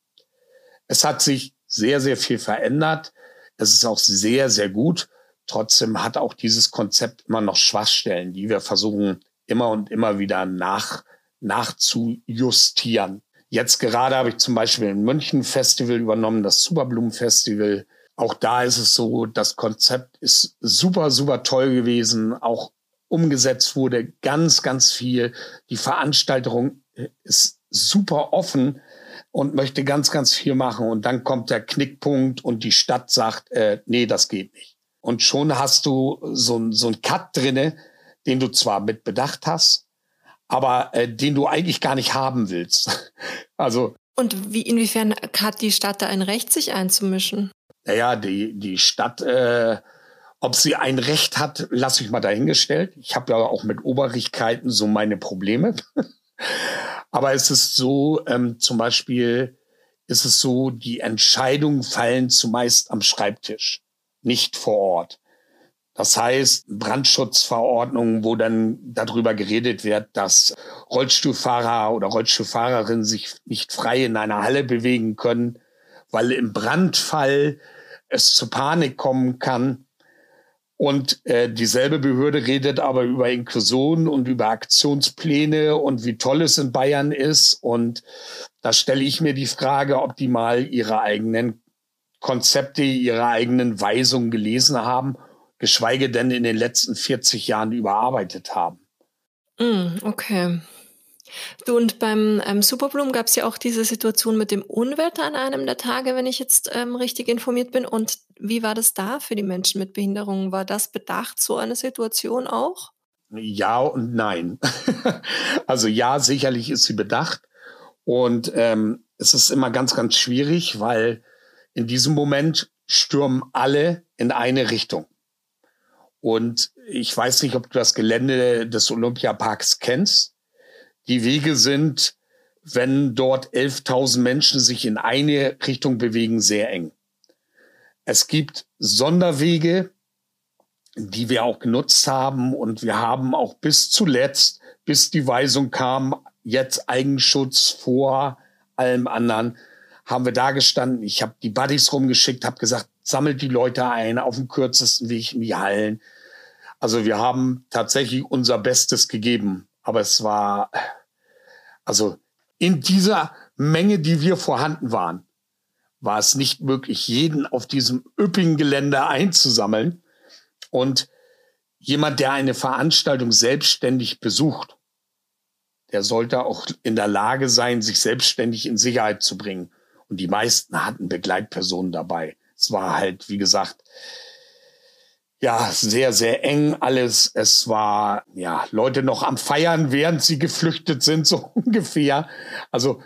Es hat sich sehr, sehr viel verändert. Es ist auch sehr, sehr gut. Trotzdem hat auch dieses Konzept immer noch Schwachstellen, die wir versuchen immer und immer wieder nach, nachzujustieren. Jetzt gerade habe ich zum Beispiel ein München Festival übernommen, das Superblumen Festival. Auch da ist es so, das Konzept ist super, super toll gewesen. Auch umgesetzt wurde ganz, ganz viel. Die Veranstaltung ist super offen und möchte ganz, ganz viel machen. Und dann kommt der Knickpunkt und die Stadt sagt, äh, nee, das geht nicht. Und schon hast du so, so ein Cut drinne, den du zwar mit bedacht hast, aber äh, den du eigentlich gar nicht haben willst. also. Und wie, inwiefern hat die Stadt da ein Recht, sich einzumischen? Naja, die, die Stadt, äh, ob sie ein Recht hat, lasse ich mal dahingestellt. Ich habe ja auch mit Oberrichkeiten so meine Probleme. Aber es ist so, ähm, zum Beispiel ist es so, die Entscheidungen fallen zumeist am Schreibtisch, nicht vor Ort. Das heißt, Brandschutzverordnungen, wo dann darüber geredet wird, dass Rollstuhlfahrer oder Rollstuhlfahrerinnen sich nicht frei in einer Halle bewegen können, weil im Brandfall es zu Panik kommen kann. Und äh, dieselbe Behörde redet aber über Inklusion und über Aktionspläne und wie toll es in Bayern ist. Und da stelle ich mir die Frage, ob die mal ihre eigenen Konzepte, ihre eigenen Weisungen gelesen haben, geschweige denn in den letzten 40 Jahren überarbeitet haben. Mm, okay. Du, und beim ähm, Superbloom gab es ja auch diese Situation mit dem Unwetter an einem der Tage, wenn ich jetzt ähm, richtig informiert bin. Und wie war das da für die Menschen mit Behinderungen? War das bedacht, so eine Situation auch? Ja und nein. also ja, sicherlich ist sie bedacht. Und ähm, es ist immer ganz, ganz schwierig, weil in diesem Moment stürmen alle in eine Richtung. Und ich weiß nicht, ob du das Gelände des Olympiaparks kennst. Die Wege sind, wenn dort 11.000 Menschen sich in eine Richtung bewegen, sehr eng. Es gibt Sonderwege, die wir auch genutzt haben und wir haben auch bis zuletzt, bis die Weisung kam, jetzt Eigenschutz vor allem anderen, haben wir da gestanden. Ich habe die Buddies rumgeschickt, habe gesagt, sammelt die Leute ein auf dem kürzesten Weg in die Hallen. Also wir haben tatsächlich unser Bestes gegeben, aber es war also in dieser Menge, die wir vorhanden waren, war es nicht möglich, jeden auf diesem üppigen Gelände einzusammeln. Und jemand, der eine Veranstaltung selbstständig besucht, der sollte auch in der Lage sein, sich selbstständig in Sicherheit zu bringen. Und die meisten hatten Begleitpersonen dabei. Es war halt, wie gesagt, ja, sehr, sehr eng alles. Es war, ja, Leute noch am Feiern, während sie geflüchtet sind, so ungefähr. Also,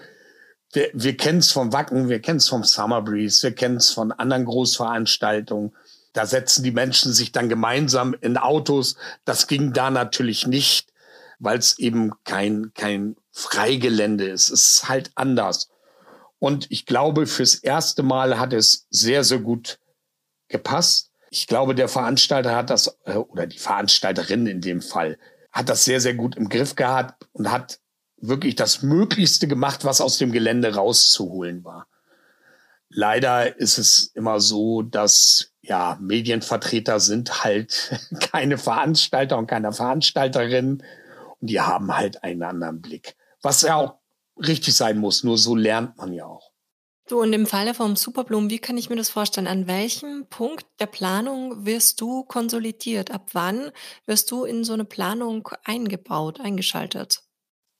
wir, wir kennen es vom Wacken, wir kennen es vom Summer Breeze, wir kennen es von anderen Großveranstaltungen. Da setzen die Menschen sich dann gemeinsam in Autos. Das ging da natürlich nicht, weil es eben kein, kein Freigelände ist. Es ist halt anders. Und ich glaube, fürs erste Mal hat es sehr, sehr gut gepasst. Ich glaube, der Veranstalter hat das, äh, oder die Veranstalterin in dem Fall, hat das sehr, sehr gut im Griff gehabt und hat wirklich das Möglichste gemacht, was aus dem Gelände rauszuholen war. Leider ist es immer so, dass ja Medienvertreter sind halt keine Veranstalter und keine Veranstalterinnen und die haben halt einen anderen Blick. Was ja auch richtig sein muss. Nur so lernt man ja auch. Du, und im Falle vom Superblumen, wie kann ich mir das vorstellen? An welchem Punkt der Planung wirst du konsolidiert? Ab wann wirst du in so eine Planung eingebaut, eingeschaltet?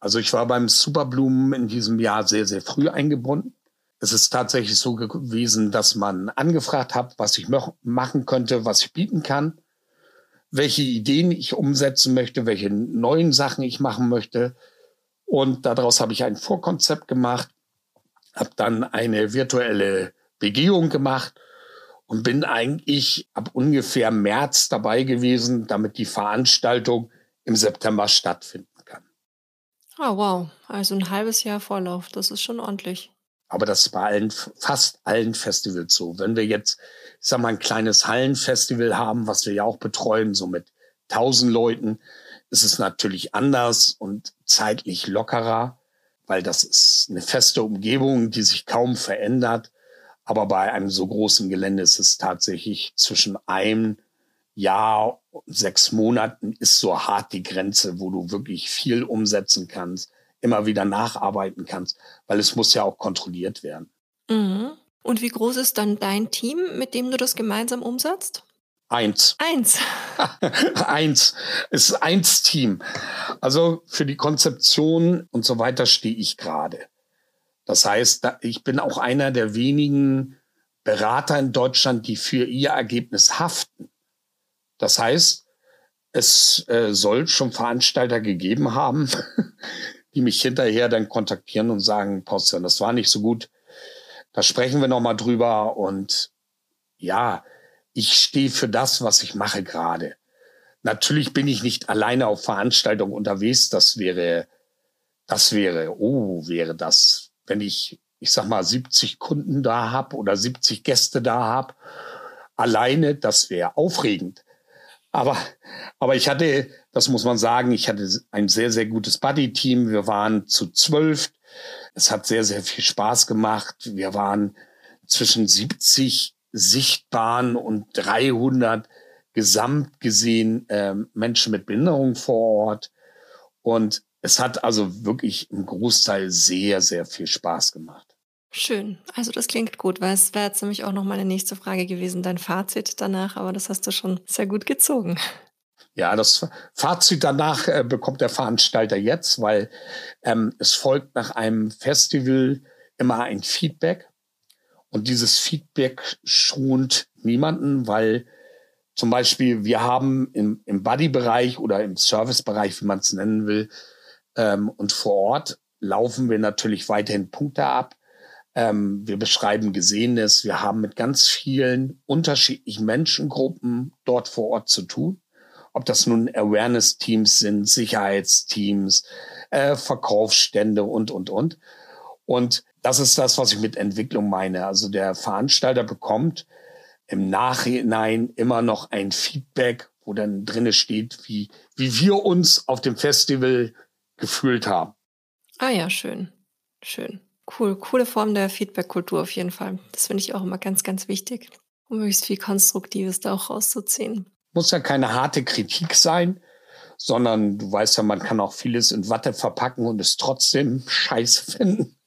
Also ich war beim Superblumen in diesem Jahr sehr, sehr früh eingebunden. Es ist tatsächlich so gewesen, dass man angefragt hat, was ich machen könnte, was ich bieten kann, welche Ideen ich umsetzen möchte, welche neuen Sachen ich machen möchte. Und daraus habe ich ein Vorkonzept gemacht, habe dann eine virtuelle Begehung gemacht und bin eigentlich ab ungefähr März dabei gewesen, damit die Veranstaltung im September stattfinden kann. Oh, wow. Also ein halbes Jahr Vorlauf. Das ist schon ordentlich. Aber das ist bei allen, fast allen Festivals so. Wenn wir jetzt, ich sag mal, ein kleines Hallenfestival haben, was wir ja auch betreuen, so mit tausend Leuten, ist es natürlich anders und zeitlich lockerer, weil das ist eine feste Umgebung, die sich kaum verändert. Aber bei einem so großen Gelände ist es tatsächlich zwischen einem Jahr und sechs Monaten ist so hart die Grenze, wo du wirklich viel umsetzen kannst, immer wieder nacharbeiten kannst, weil es muss ja auch kontrolliert werden. Mhm. Und wie groß ist dann dein Team, mit dem du das gemeinsam umsetzt? Eins. Eins. eins. Es ist eins Team. Also für die Konzeption und so weiter stehe ich gerade. Das heißt, ich bin auch einer der wenigen Berater in Deutschland, die für ihr Ergebnis haften. Das heißt, es äh, soll schon Veranstalter gegeben haben, die mich hinterher dann kontaktieren und sagen, Postian, das war nicht so gut. Da sprechen wir nochmal drüber. Und ja, ich stehe für das, was ich mache gerade. Natürlich bin ich nicht alleine auf Veranstaltungen unterwegs. Das wäre, das wäre, oh, wäre das, wenn ich, ich sag mal, 70 Kunden da hab oder 70 Gäste da hab, alleine, das wäre aufregend. Aber, aber ich hatte, das muss man sagen, ich hatte ein sehr, sehr gutes Buddy-Team. Wir waren zu zwölf. Es hat sehr, sehr viel Spaß gemacht. Wir waren zwischen 70 sichtbaren und 300 gesamt gesehen äh, Menschen mit Behinderung vor Ort. Und es hat also wirklich im Großteil sehr, sehr viel Spaß gemacht. Schön. Also das klingt gut, weil es wäre jetzt nämlich auch noch meine nächste Frage gewesen, dein Fazit danach, aber das hast du schon sehr gut gezogen. Ja, das Fazit danach äh, bekommt der Veranstalter jetzt, weil ähm, es folgt nach einem Festival immer ein Feedback. Und dieses Feedback schont niemanden, weil zum Beispiel wir haben im, im Buddy-Bereich oder im Service-Bereich, wie man es nennen will, ähm, und vor Ort laufen wir natürlich weiterhin Punkte ab. Ähm, wir beschreiben Gesehenes. Wir haben mit ganz vielen unterschiedlichen Menschengruppen dort vor Ort zu tun. Ob das nun Awareness-Teams sind, Sicherheitsteams, äh, Verkaufsstände und, und, und. Und das ist das, was ich mit Entwicklung meine. Also der Veranstalter bekommt im Nachhinein immer noch ein Feedback, wo dann drinne steht, wie, wie wir uns auf dem Festival gefühlt haben. Ah ja, schön. Schön. Cool. Coole Form der Feedback-Kultur auf jeden Fall. Das finde ich auch immer ganz, ganz wichtig, um möglichst viel Konstruktives da auch rauszuziehen. Muss ja keine harte Kritik sein, sondern du weißt ja, man kann auch vieles in Watte verpacken und es trotzdem scheiße finden.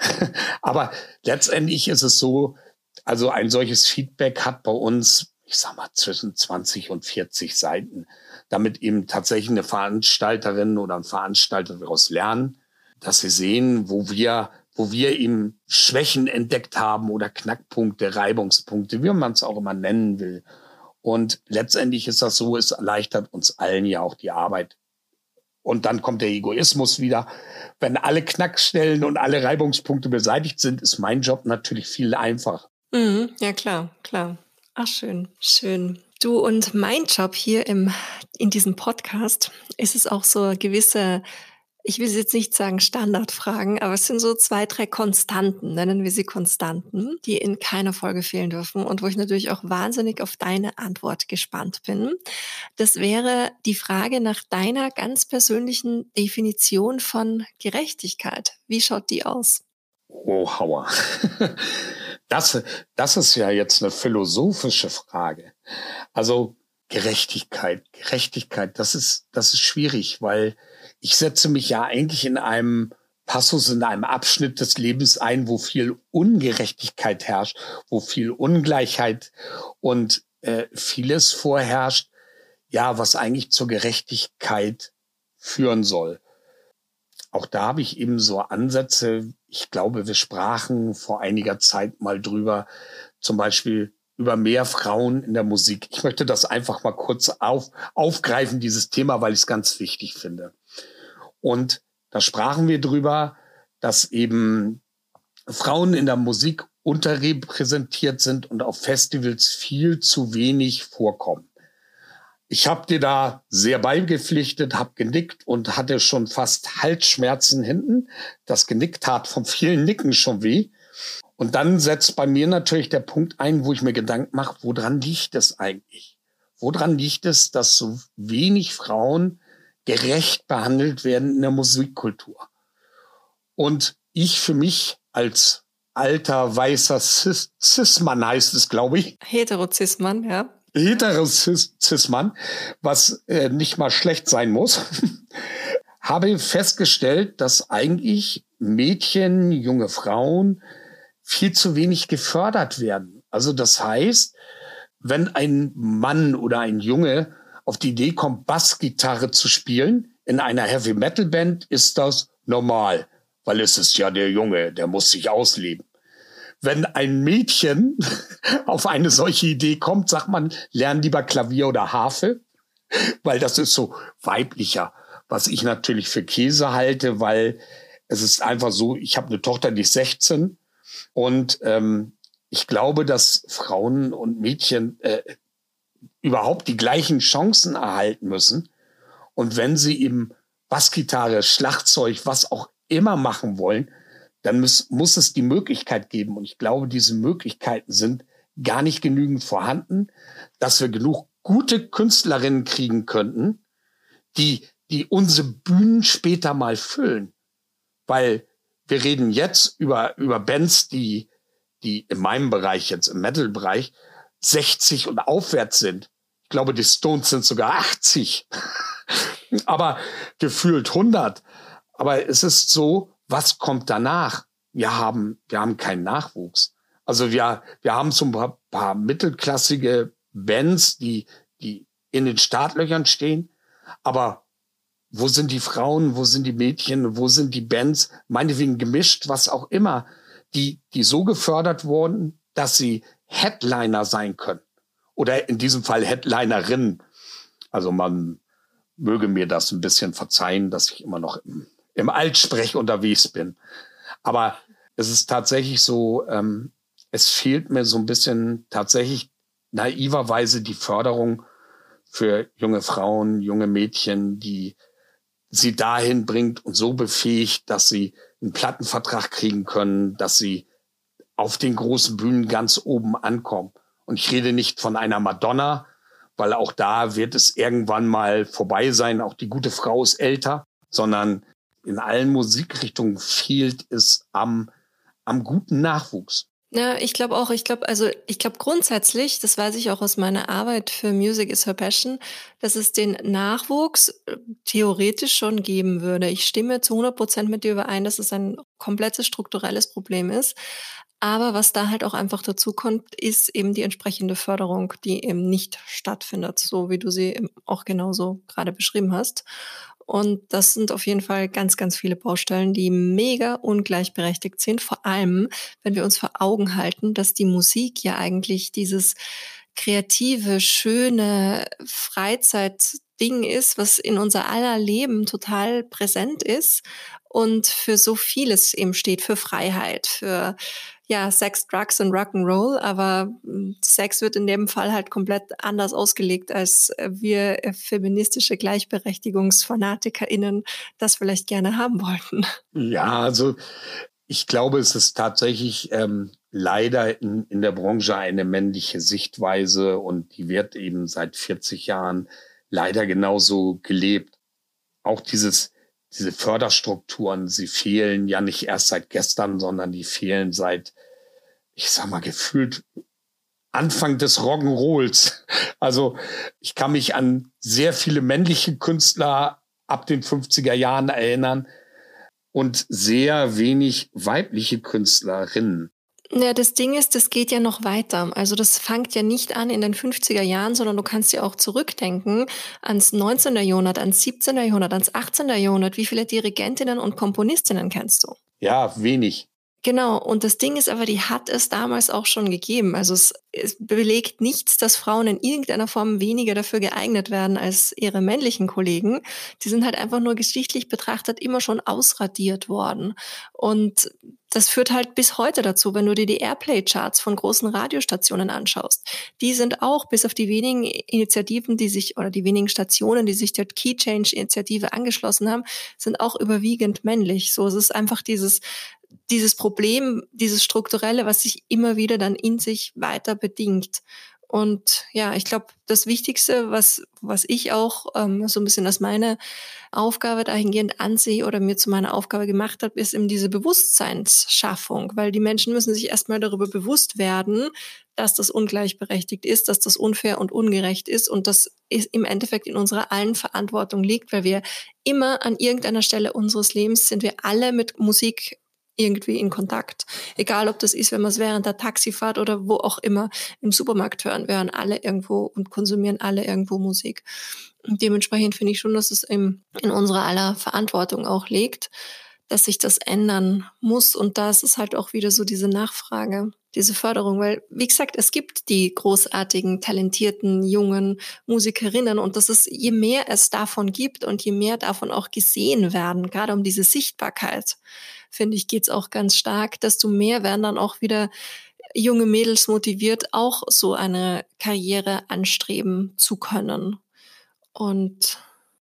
Aber letztendlich ist es so, also ein solches Feedback hat bei uns, ich sag mal, zwischen 20 und 40 Seiten, damit eben tatsächlich eine Veranstalterin oder ein Veranstalter daraus lernen, dass sie sehen, wo wir, wo wir eben Schwächen entdeckt haben oder Knackpunkte, Reibungspunkte, wie man es auch immer nennen will. Und letztendlich ist das so, es erleichtert uns allen ja auch die Arbeit. Und dann kommt der Egoismus wieder. Wenn alle Knackstellen und alle Reibungspunkte beseitigt sind, ist mein Job natürlich viel einfacher. Mhm, ja, klar, klar. Ach, schön, schön. Du und mein Job hier im, in diesem Podcast ist es auch so gewisse, ich will jetzt nicht sagen Standardfragen, aber es sind so zwei, drei Konstanten, nennen wir sie Konstanten, die in keiner Folge fehlen dürfen und wo ich natürlich auch wahnsinnig auf deine Antwort gespannt bin. Das wäre die Frage nach deiner ganz persönlichen Definition von Gerechtigkeit. Wie schaut die aus? Oh, Hauer. Das, das ist ja jetzt eine philosophische Frage. Also Gerechtigkeit, Gerechtigkeit, das ist, das ist schwierig, weil ich setze mich ja eigentlich in einem Passus, in einem Abschnitt des Lebens ein, wo viel Ungerechtigkeit herrscht, wo viel Ungleichheit und äh, vieles vorherrscht, ja, was eigentlich zur Gerechtigkeit führen soll. Auch da habe ich eben so Ansätze, ich glaube, wir sprachen vor einiger Zeit mal drüber, zum Beispiel über mehr Frauen in der Musik. Ich möchte das einfach mal kurz auf, aufgreifen, dieses Thema, weil ich es ganz wichtig finde. Und da sprachen wir drüber, dass eben Frauen in der Musik unterrepräsentiert sind und auf Festivals viel zu wenig vorkommen. Ich habe dir da sehr beigepflichtet, habe genickt und hatte schon fast Halsschmerzen hinten. Das Genick tat vom vielen Nicken schon weh. Und dann setzt bei mir natürlich der Punkt ein, wo ich mir Gedanken mache, woran liegt es eigentlich? Woran liegt es, dass so wenig Frauen gerecht behandelt werden in der Musikkultur? Und ich für mich als alter weißer Cis, Cis-Mann heißt es, glaube ich. Heterozismann, ja heteres Cis-Mann, was äh, nicht mal schlecht sein muss, habe festgestellt, dass eigentlich Mädchen, junge Frauen viel zu wenig gefördert werden. Also das heißt, wenn ein Mann oder ein Junge auf die Idee kommt, Bassgitarre zu spielen in einer Heavy Metal Band, ist das normal, weil es ist ja der Junge, der muss sich ausleben wenn ein Mädchen auf eine solche Idee kommt, sagt man, lern lieber Klavier oder Harfe, weil das ist so weiblicher, was ich natürlich für Käse halte, weil es ist einfach so, ich habe eine Tochter, die ist 16 und ähm, ich glaube, dass Frauen und Mädchen äh, überhaupt die gleichen Chancen erhalten müssen. Und wenn sie eben Bassgitarre, Schlagzeug, was auch immer machen wollen, dann muss, muss es die Möglichkeit geben. Und ich glaube, diese Möglichkeiten sind gar nicht genügend vorhanden, dass wir genug gute Künstlerinnen kriegen könnten, die, die unsere Bühnen später mal füllen. Weil wir reden jetzt über, über Bands, die, die in meinem Bereich jetzt, im Metal-Bereich, 60 und aufwärts sind. Ich glaube, die Stones sind sogar 80. aber gefühlt 100. Aber es ist so, was kommt danach? Wir haben, wir haben keinen Nachwuchs. Also wir, wir haben so ein paar, paar mittelklassige Bands, die, die in den Startlöchern stehen. Aber wo sind die Frauen? Wo sind die Mädchen? Wo sind die Bands? Meinetwegen gemischt, was auch immer, die, die so gefördert wurden, dass sie Headliner sein können. Oder in diesem Fall Headlinerinnen. Also man möge mir das ein bisschen verzeihen, dass ich immer noch im, im Altsprech unterwegs bin. Aber es ist tatsächlich so, ähm, es fehlt mir so ein bisschen tatsächlich naiverweise die Förderung für junge Frauen, junge Mädchen, die sie dahin bringt und so befähigt, dass sie einen Plattenvertrag kriegen können, dass sie auf den großen Bühnen ganz oben ankommen. Und ich rede nicht von einer Madonna, weil auch da wird es irgendwann mal vorbei sein. Auch die gute Frau ist älter, sondern in allen Musikrichtungen fehlt es am, am guten Nachwuchs. Ja, ich glaube auch, ich glaube, also ich glaube grundsätzlich, das weiß ich auch aus meiner Arbeit für Music is Her Passion, dass es den Nachwuchs äh, theoretisch schon geben würde. Ich stimme zu 100 Prozent mit dir überein, dass es ein komplettes strukturelles Problem ist. Aber was da halt auch einfach dazu kommt, ist eben die entsprechende Förderung, die eben nicht stattfindet, so wie du sie auch genauso gerade beschrieben hast. Und das sind auf jeden Fall ganz, ganz viele Baustellen, die mega ungleichberechtigt sind. Vor allem, wenn wir uns vor Augen halten, dass die Musik ja eigentlich dieses kreative, schöne Freizeitding ist, was in unser aller Leben total präsent ist und für so vieles eben steht, für Freiheit, für ja, Sex, Drugs und Rock'n'Roll, aber hm, Sex wird in dem Fall halt komplett anders ausgelegt, als äh, wir äh, feministische GleichberechtigungsfanatikerInnen das vielleicht gerne haben wollten. Ja, also ich glaube, es ist tatsächlich ähm, leider in, in der Branche eine männliche Sichtweise und die wird eben seit 40 Jahren leider genauso gelebt. Auch dieses diese Förderstrukturen, sie fehlen ja nicht erst seit gestern, sondern die fehlen seit, ich sag mal, gefühlt Anfang des Rock'n'Rolls. Also ich kann mich an sehr viele männliche Künstler ab den 50er Jahren erinnern und sehr wenig weibliche Künstlerinnen. Ja, das Ding ist, das geht ja noch weiter. Also das fängt ja nicht an in den 50er Jahren, sondern du kannst ja auch zurückdenken ans 19. Jahrhundert, ans 17. Jahrhundert, ans 18. Jahrhundert. Wie viele Dirigentinnen und Komponistinnen kennst du? Ja, wenig. Genau, und das Ding ist aber, die hat es damals auch schon gegeben. Also es, es, belegt nichts, dass Frauen in irgendeiner Form weniger dafür geeignet werden als ihre männlichen Kollegen. Die sind halt einfach nur geschichtlich betrachtet immer schon ausradiert worden. Und das führt halt bis heute dazu, wenn du dir die Airplay-Charts von großen Radiostationen anschaust. Die sind auch bis auf die wenigen Initiativen, die sich, oder die wenigen Stationen, die sich der Key Change-Initiative angeschlossen haben, sind auch überwiegend männlich. So, es ist einfach dieses dieses Problem, dieses Strukturelle, was sich immer wieder dann in sich weiter bedingt. Und ja, ich glaube, das Wichtigste, was, was ich auch ähm, so ein bisschen als meine Aufgabe dahingehend ansehe oder mir zu meiner Aufgabe gemacht habe, ist eben diese Bewusstseinsschaffung, weil die Menschen müssen sich erstmal darüber bewusst werden, dass das ungleichberechtigt ist, dass das unfair und ungerecht ist und das ist im Endeffekt in unserer allen Verantwortung liegt, weil wir immer an irgendeiner Stelle unseres Lebens sind wir alle mit Musik irgendwie in Kontakt. Egal, ob das ist, wenn wir es während der Taxifahrt oder wo auch immer im Supermarkt hören. Wir hören alle irgendwo und konsumieren alle irgendwo Musik. Und dementsprechend finde ich schon, dass es in, in unserer aller Verantwortung auch liegt, dass sich das ändern muss. Und da ist es halt auch wieder so diese Nachfrage, diese Förderung, weil, wie gesagt, es gibt die großartigen, talentierten, jungen Musikerinnen und das ist, je mehr es davon gibt und je mehr davon auch gesehen werden, gerade um diese Sichtbarkeit, finde ich, geht's auch ganz stark, desto mehr werden dann auch wieder junge Mädels motiviert, auch so eine Karriere anstreben zu können. Und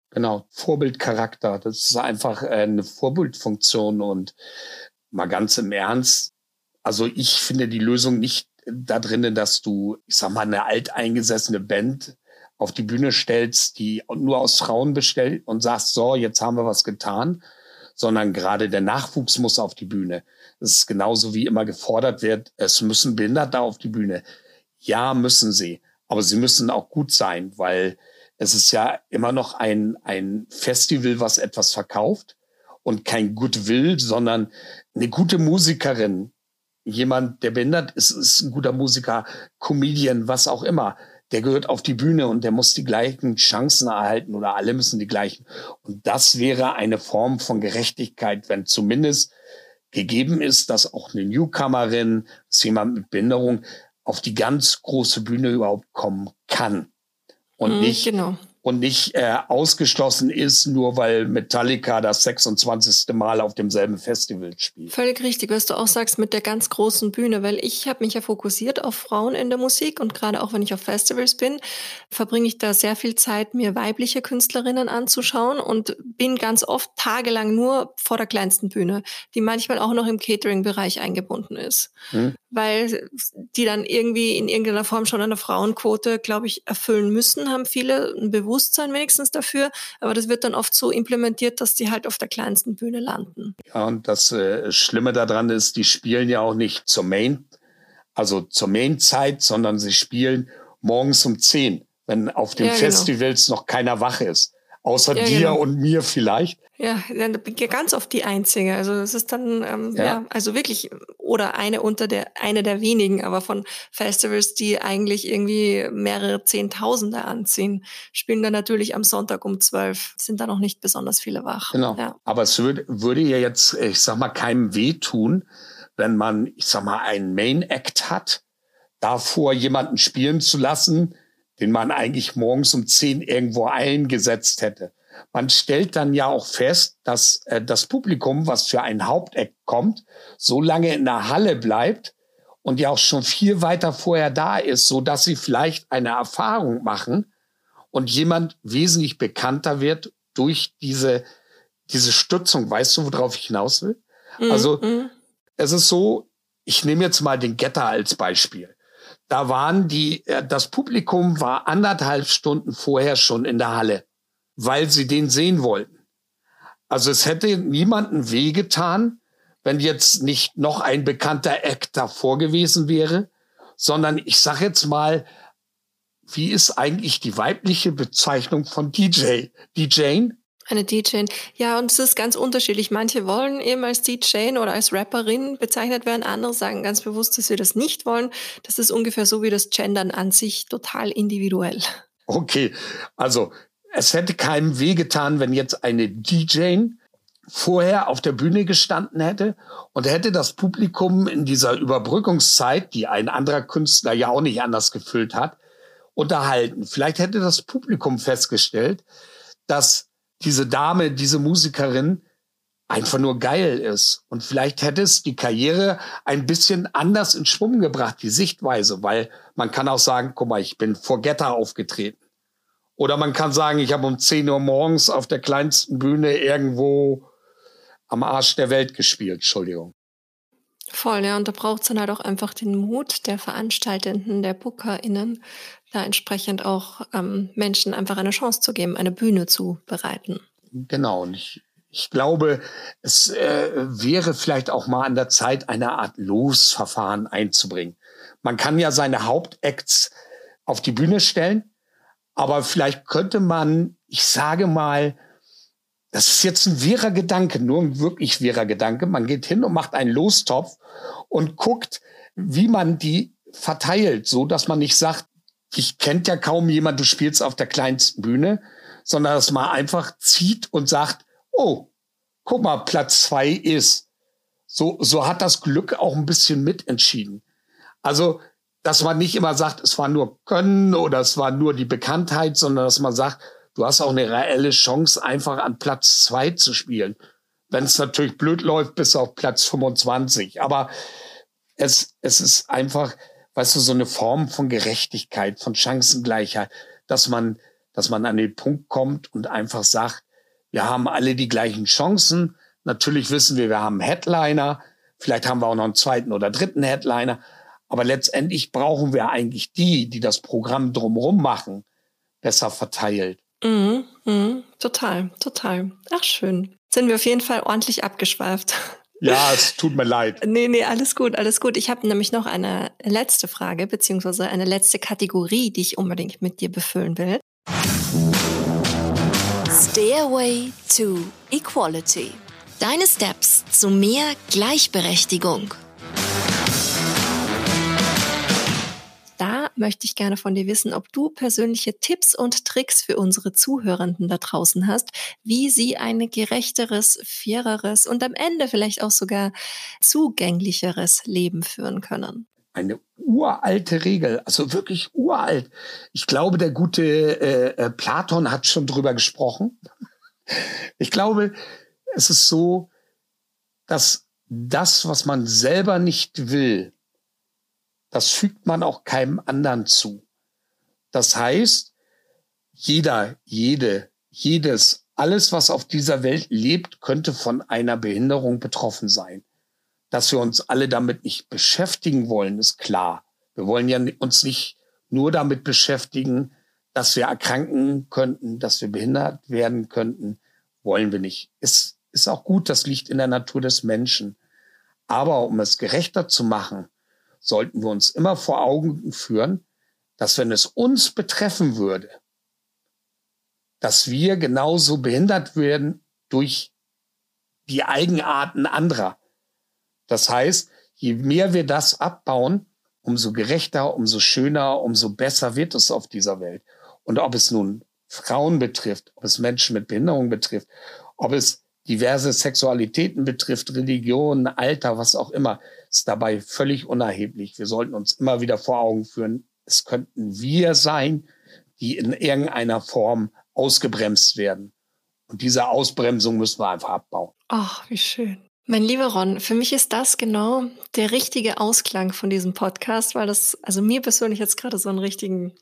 genau, Vorbildcharakter, das ist einfach eine Vorbildfunktion und mal ganz im Ernst, also ich finde die Lösung nicht da drinnen, dass du, ich sag mal, eine alteingesessene Band auf die Bühne stellst, die nur aus Frauen bestellt und sagst, so, jetzt haben wir was getan, sondern gerade der Nachwuchs muss auf die Bühne. Es ist genauso wie immer gefordert wird, es müssen Behinderte auf die Bühne. Ja, müssen sie. aber sie müssen auch gut sein, weil es ist ja immer noch ein, ein Festival, was etwas verkauft und kein Goodwill, sondern eine gute Musikerin, jemand, der behindert ist, ist ein guter Musiker, Comedian, was auch immer. Der gehört auf die Bühne und der muss die gleichen Chancen erhalten oder alle müssen die gleichen. Und das wäre eine Form von Gerechtigkeit, wenn zumindest gegeben ist, dass auch eine Newcomerin, dass jemand mit Behinderung auf die ganz große Bühne überhaupt kommen kann. Und mm, nicht, genau und nicht äh, ausgeschlossen ist, nur weil Metallica das 26. Mal auf demselben Festival spielt. Völlig richtig, was du auch sagst mit der ganz großen Bühne, weil ich habe mich ja fokussiert auf Frauen in der Musik und gerade auch wenn ich auf Festivals bin, verbringe ich da sehr viel Zeit, mir weibliche Künstlerinnen anzuschauen und bin ganz oft tagelang nur vor der kleinsten Bühne, die manchmal auch noch im Catering-Bereich eingebunden ist. Hm weil die dann irgendwie in irgendeiner Form schon eine Frauenquote, glaube ich, erfüllen müssen, haben viele ein Bewusstsein wenigstens dafür. Aber das wird dann oft so implementiert, dass die halt auf der kleinsten Bühne landen. Ja, und das äh, Schlimme daran ist, die spielen ja auch nicht zur Main, also zur Main-Zeit, sondern sie spielen morgens um zehn, wenn auf den ja, genau. Festivals noch keiner wach ist. Außer ja, dir genau. und mir vielleicht. Ja, dann bin ich ganz oft die Einzige. Also es ist dann, ähm, ja. ja. also wirklich, oder eine unter der, eine der wenigen, aber von Festivals, die eigentlich irgendwie mehrere Zehntausende anziehen, spielen dann natürlich am Sonntag um zwölf. Sind da noch nicht besonders viele wach. Genau. Ja. Aber es würde, würde ja jetzt, ich sag mal, keinem wehtun, wenn man, ich sag mal, einen Main Act hat, davor jemanden spielen zu lassen, den man eigentlich morgens um zehn irgendwo eingesetzt hätte. Man stellt dann ja auch fest, dass äh, das Publikum, was für ein Haupteck kommt, so lange in der Halle bleibt und ja auch schon viel weiter vorher da ist, so dass sie vielleicht eine Erfahrung machen und jemand wesentlich bekannter wird durch diese, diese Stützung. Weißt du, worauf ich hinaus will? Mhm. Also, mhm. es ist so, ich nehme jetzt mal den Getter als Beispiel. Da waren die, äh, das Publikum war anderthalb Stunden vorher schon in der Halle, weil sie den sehen wollten. Also es hätte niemanden wehgetan, wenn jetzt nicht noch ein bekannter Act davor gewesen wäre, sondern ich sage jetzt mal, wie ist eigentlich die weibliche Bezeichnung von DJ? DJ? Eine DJ. Ja, und es ist ganz unterschiedlich. Manche wollen eben als DJ oder als Rapperin bezeichnet werden. Andere sagen ganz bewusst, dass sie das nicht wollen. Das ist ungefähr so wie das Gendern an sich, total individuell. Okay, also es hätte keinem wehgetan, wenn jetzt eine DJ vorher auf der Bühne gestanden hätte und hätte das Publikum in dieser Überbrückungszeit, die ein anderer Künstler ja auch nicht anders gefüllt hat, unterhalten. Vielleicht hätte das Publikum festgestellt, dass diese Dame, diese Musikerin einfach nur geil ist. Und vielleicht hätte es die Karriere ein bisschen anders in Schwung gebracht, die Sichtweise, weil man kann auch sagen, guck mal, ich bin vor Getter aufgetreten. Oder man kann sagen, ich habe um 10 Uhr morgens auf der kleinsten Bühne irgendwo am Arsch der Welt gespielt. Entschuldigung. Voll, ja. Und da braucht es dann halt auch einfach den Mut der Veranstaltenden, der BookerInnen, da entsprechend auch ähm, Menschen einfach eine Chance zu geben, eine Bühne zu bereiten. Genau. Und ich, ich glaube, es äh, wäre vielleicht auch mal an der Zeit, eine Art Losverfahren einzubringen. Man kann ja seine Hauptacts auf die Bühne stellen, aber vielleicht könnte man, ich sage mal, das ist jetzt ein wirrer Gedanke, nur ein wirklich wirrer Gedanke. Man geht hin und macht einen Lostopf und guckt, wie man die verteilt, so dass man nicht sagt, ich kennt ja kaum jemand, du spielst auf der kleinsten Bühne, sondern dass man einfach zieht und sagt, oh, guck mal, Platz zwei ist. So, so hat das Glück auch ein bisschen mitentschieden. Also, dass man nicht immer sagt, es war nur Können oder es war nur die Bekanntheit, sondern dass man sagt, du hast auch eine reelle Chance, einfach an Platz zwei zu spielen. Wenn es natürlich blöd läuft, bis auf Platz 25. Aber es, es ist einfach, weißt du, so eine Form von Gerechtigkeit, von Chancengleichheit, dass man, dass man an den Punkt kommt und einfach sagt, wir haben alle die gleichen Chancen. Natürlich wissen wir, wir haben Headliner. Vielleicht haben wir auch noch einen zweiten oder dritten Headliner. Aber letztendlich brauchen wir eigentlich die, die das Programm drumherum machen, besser verteilt. Mhm, mhm, total, total. Ach, schön. Sind wir auf jeden Fall ordentlich abgeschweift. Ja, es tut mir leid. Nee, nee, alles gut, alles gut. Ich habe nämlich noch eine letzte Frage, beziehungsweise eine letzte Kategorie, die ich unbedingt mit dir befüllen will. Stairway to Equality. Deine Steps zu mehr Gleichberechtigung. Möchte ich gerne von dir wissen, ob du persönliche Tipps und Tricks für unsere Zuhörenden da draußen hast, wie sie ein gerechteres, faireres und am Ende vielleicht auch sogar zugänglicheres Leben führen können. Eine uralte Regel, also wirklich uralt. Ich glaube, der gute äh, äh Platon hat schon drüber gesprochen. Ich glaube, es ist so, dass das, was man selber nicht will, das fügt man auch keinem anderen zu. Das heißt, jeder, jede, jedes, alles, was auf dieser Welt lebt, könnte von einer Behinderung betroffen sein. Dass wir uns alle damit nicht beschäftigen wollen, ist klar. Wir wollen ja uns nicht nur damit beschäftigen, dass wir erkranken könnten, dass wir behindert werden könnten, wollen wir nicht. Ist, ist auch gut, das liegt in der Natur des Menschen. Aber um es gerechter zu machen, sollten wir uns immer vor Augen führen, dass wenn es uns betreffen würde, dass wir genauso behindert werden durch die Eigenarten anderer. Das heißt, je mehr wir das abbauen, umso gerechter, umso schöner, umso besser wird es auf dieser Welt. Und ob es nun Frauen betrifft, ob es Menschen mit Behinderung betrifft, ob es diverse Sexualitäten betrifft, Religion, Alter, was auch immer, ist dabei völlig unerheblich. Wir sollten uns immer wieder vor Augen führen, es könnten wir sein, die in irgendeiner Form ausgebremst werden. Und diese Ausbremsung müssen wir einfach abbauen. Ach, wie schön. Mein lieber Ron, für mich ist das genau der richtige Ausklang von diesem Podcast, weil das also mir persönlich jetzt gerade so einen richtigen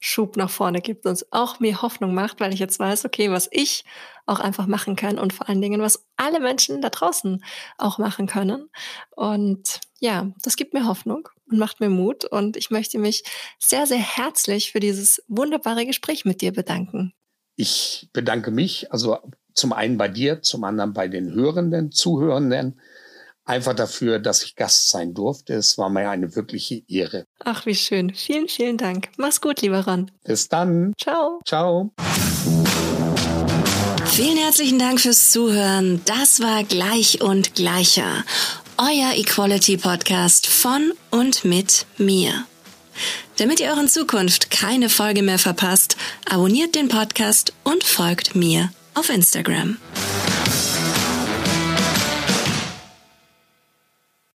Schub nach vorne gibt und auch mir Hoffnung macht, weil ich jetzt weiß, okay, was ich auch einfach machen kann und vor allen Dingen, was alle Menschen da draußen auch machen können. Und ja, das gibt mir Hoffnung und macht mir Mut. Und ich möchte mich sehr, sehr herzlich für dieses wunderbare Gespräch mit dir bedanken. Ich bedanke mich, also zum einen bei dir, zum anderen bei den Hörenden, Zuhörenden einfach dafür, dass ich Gast sein durfte. Es war mir eine wirkliche Ehre. Ach, wie schön. Vielen, vielen Dank. Mach's gut, lieber Ron. Bis dann. Ciao. Ciao. Vielen herzlichen Dank fürs Zuhören. Das war Gleich und Gleicher. Euer Equality Podcast von und mit mir. Damit ihr auch in Zukunft keine Folge mehr verpasst, abonniert den Podcast und folgt mir auf Instagram.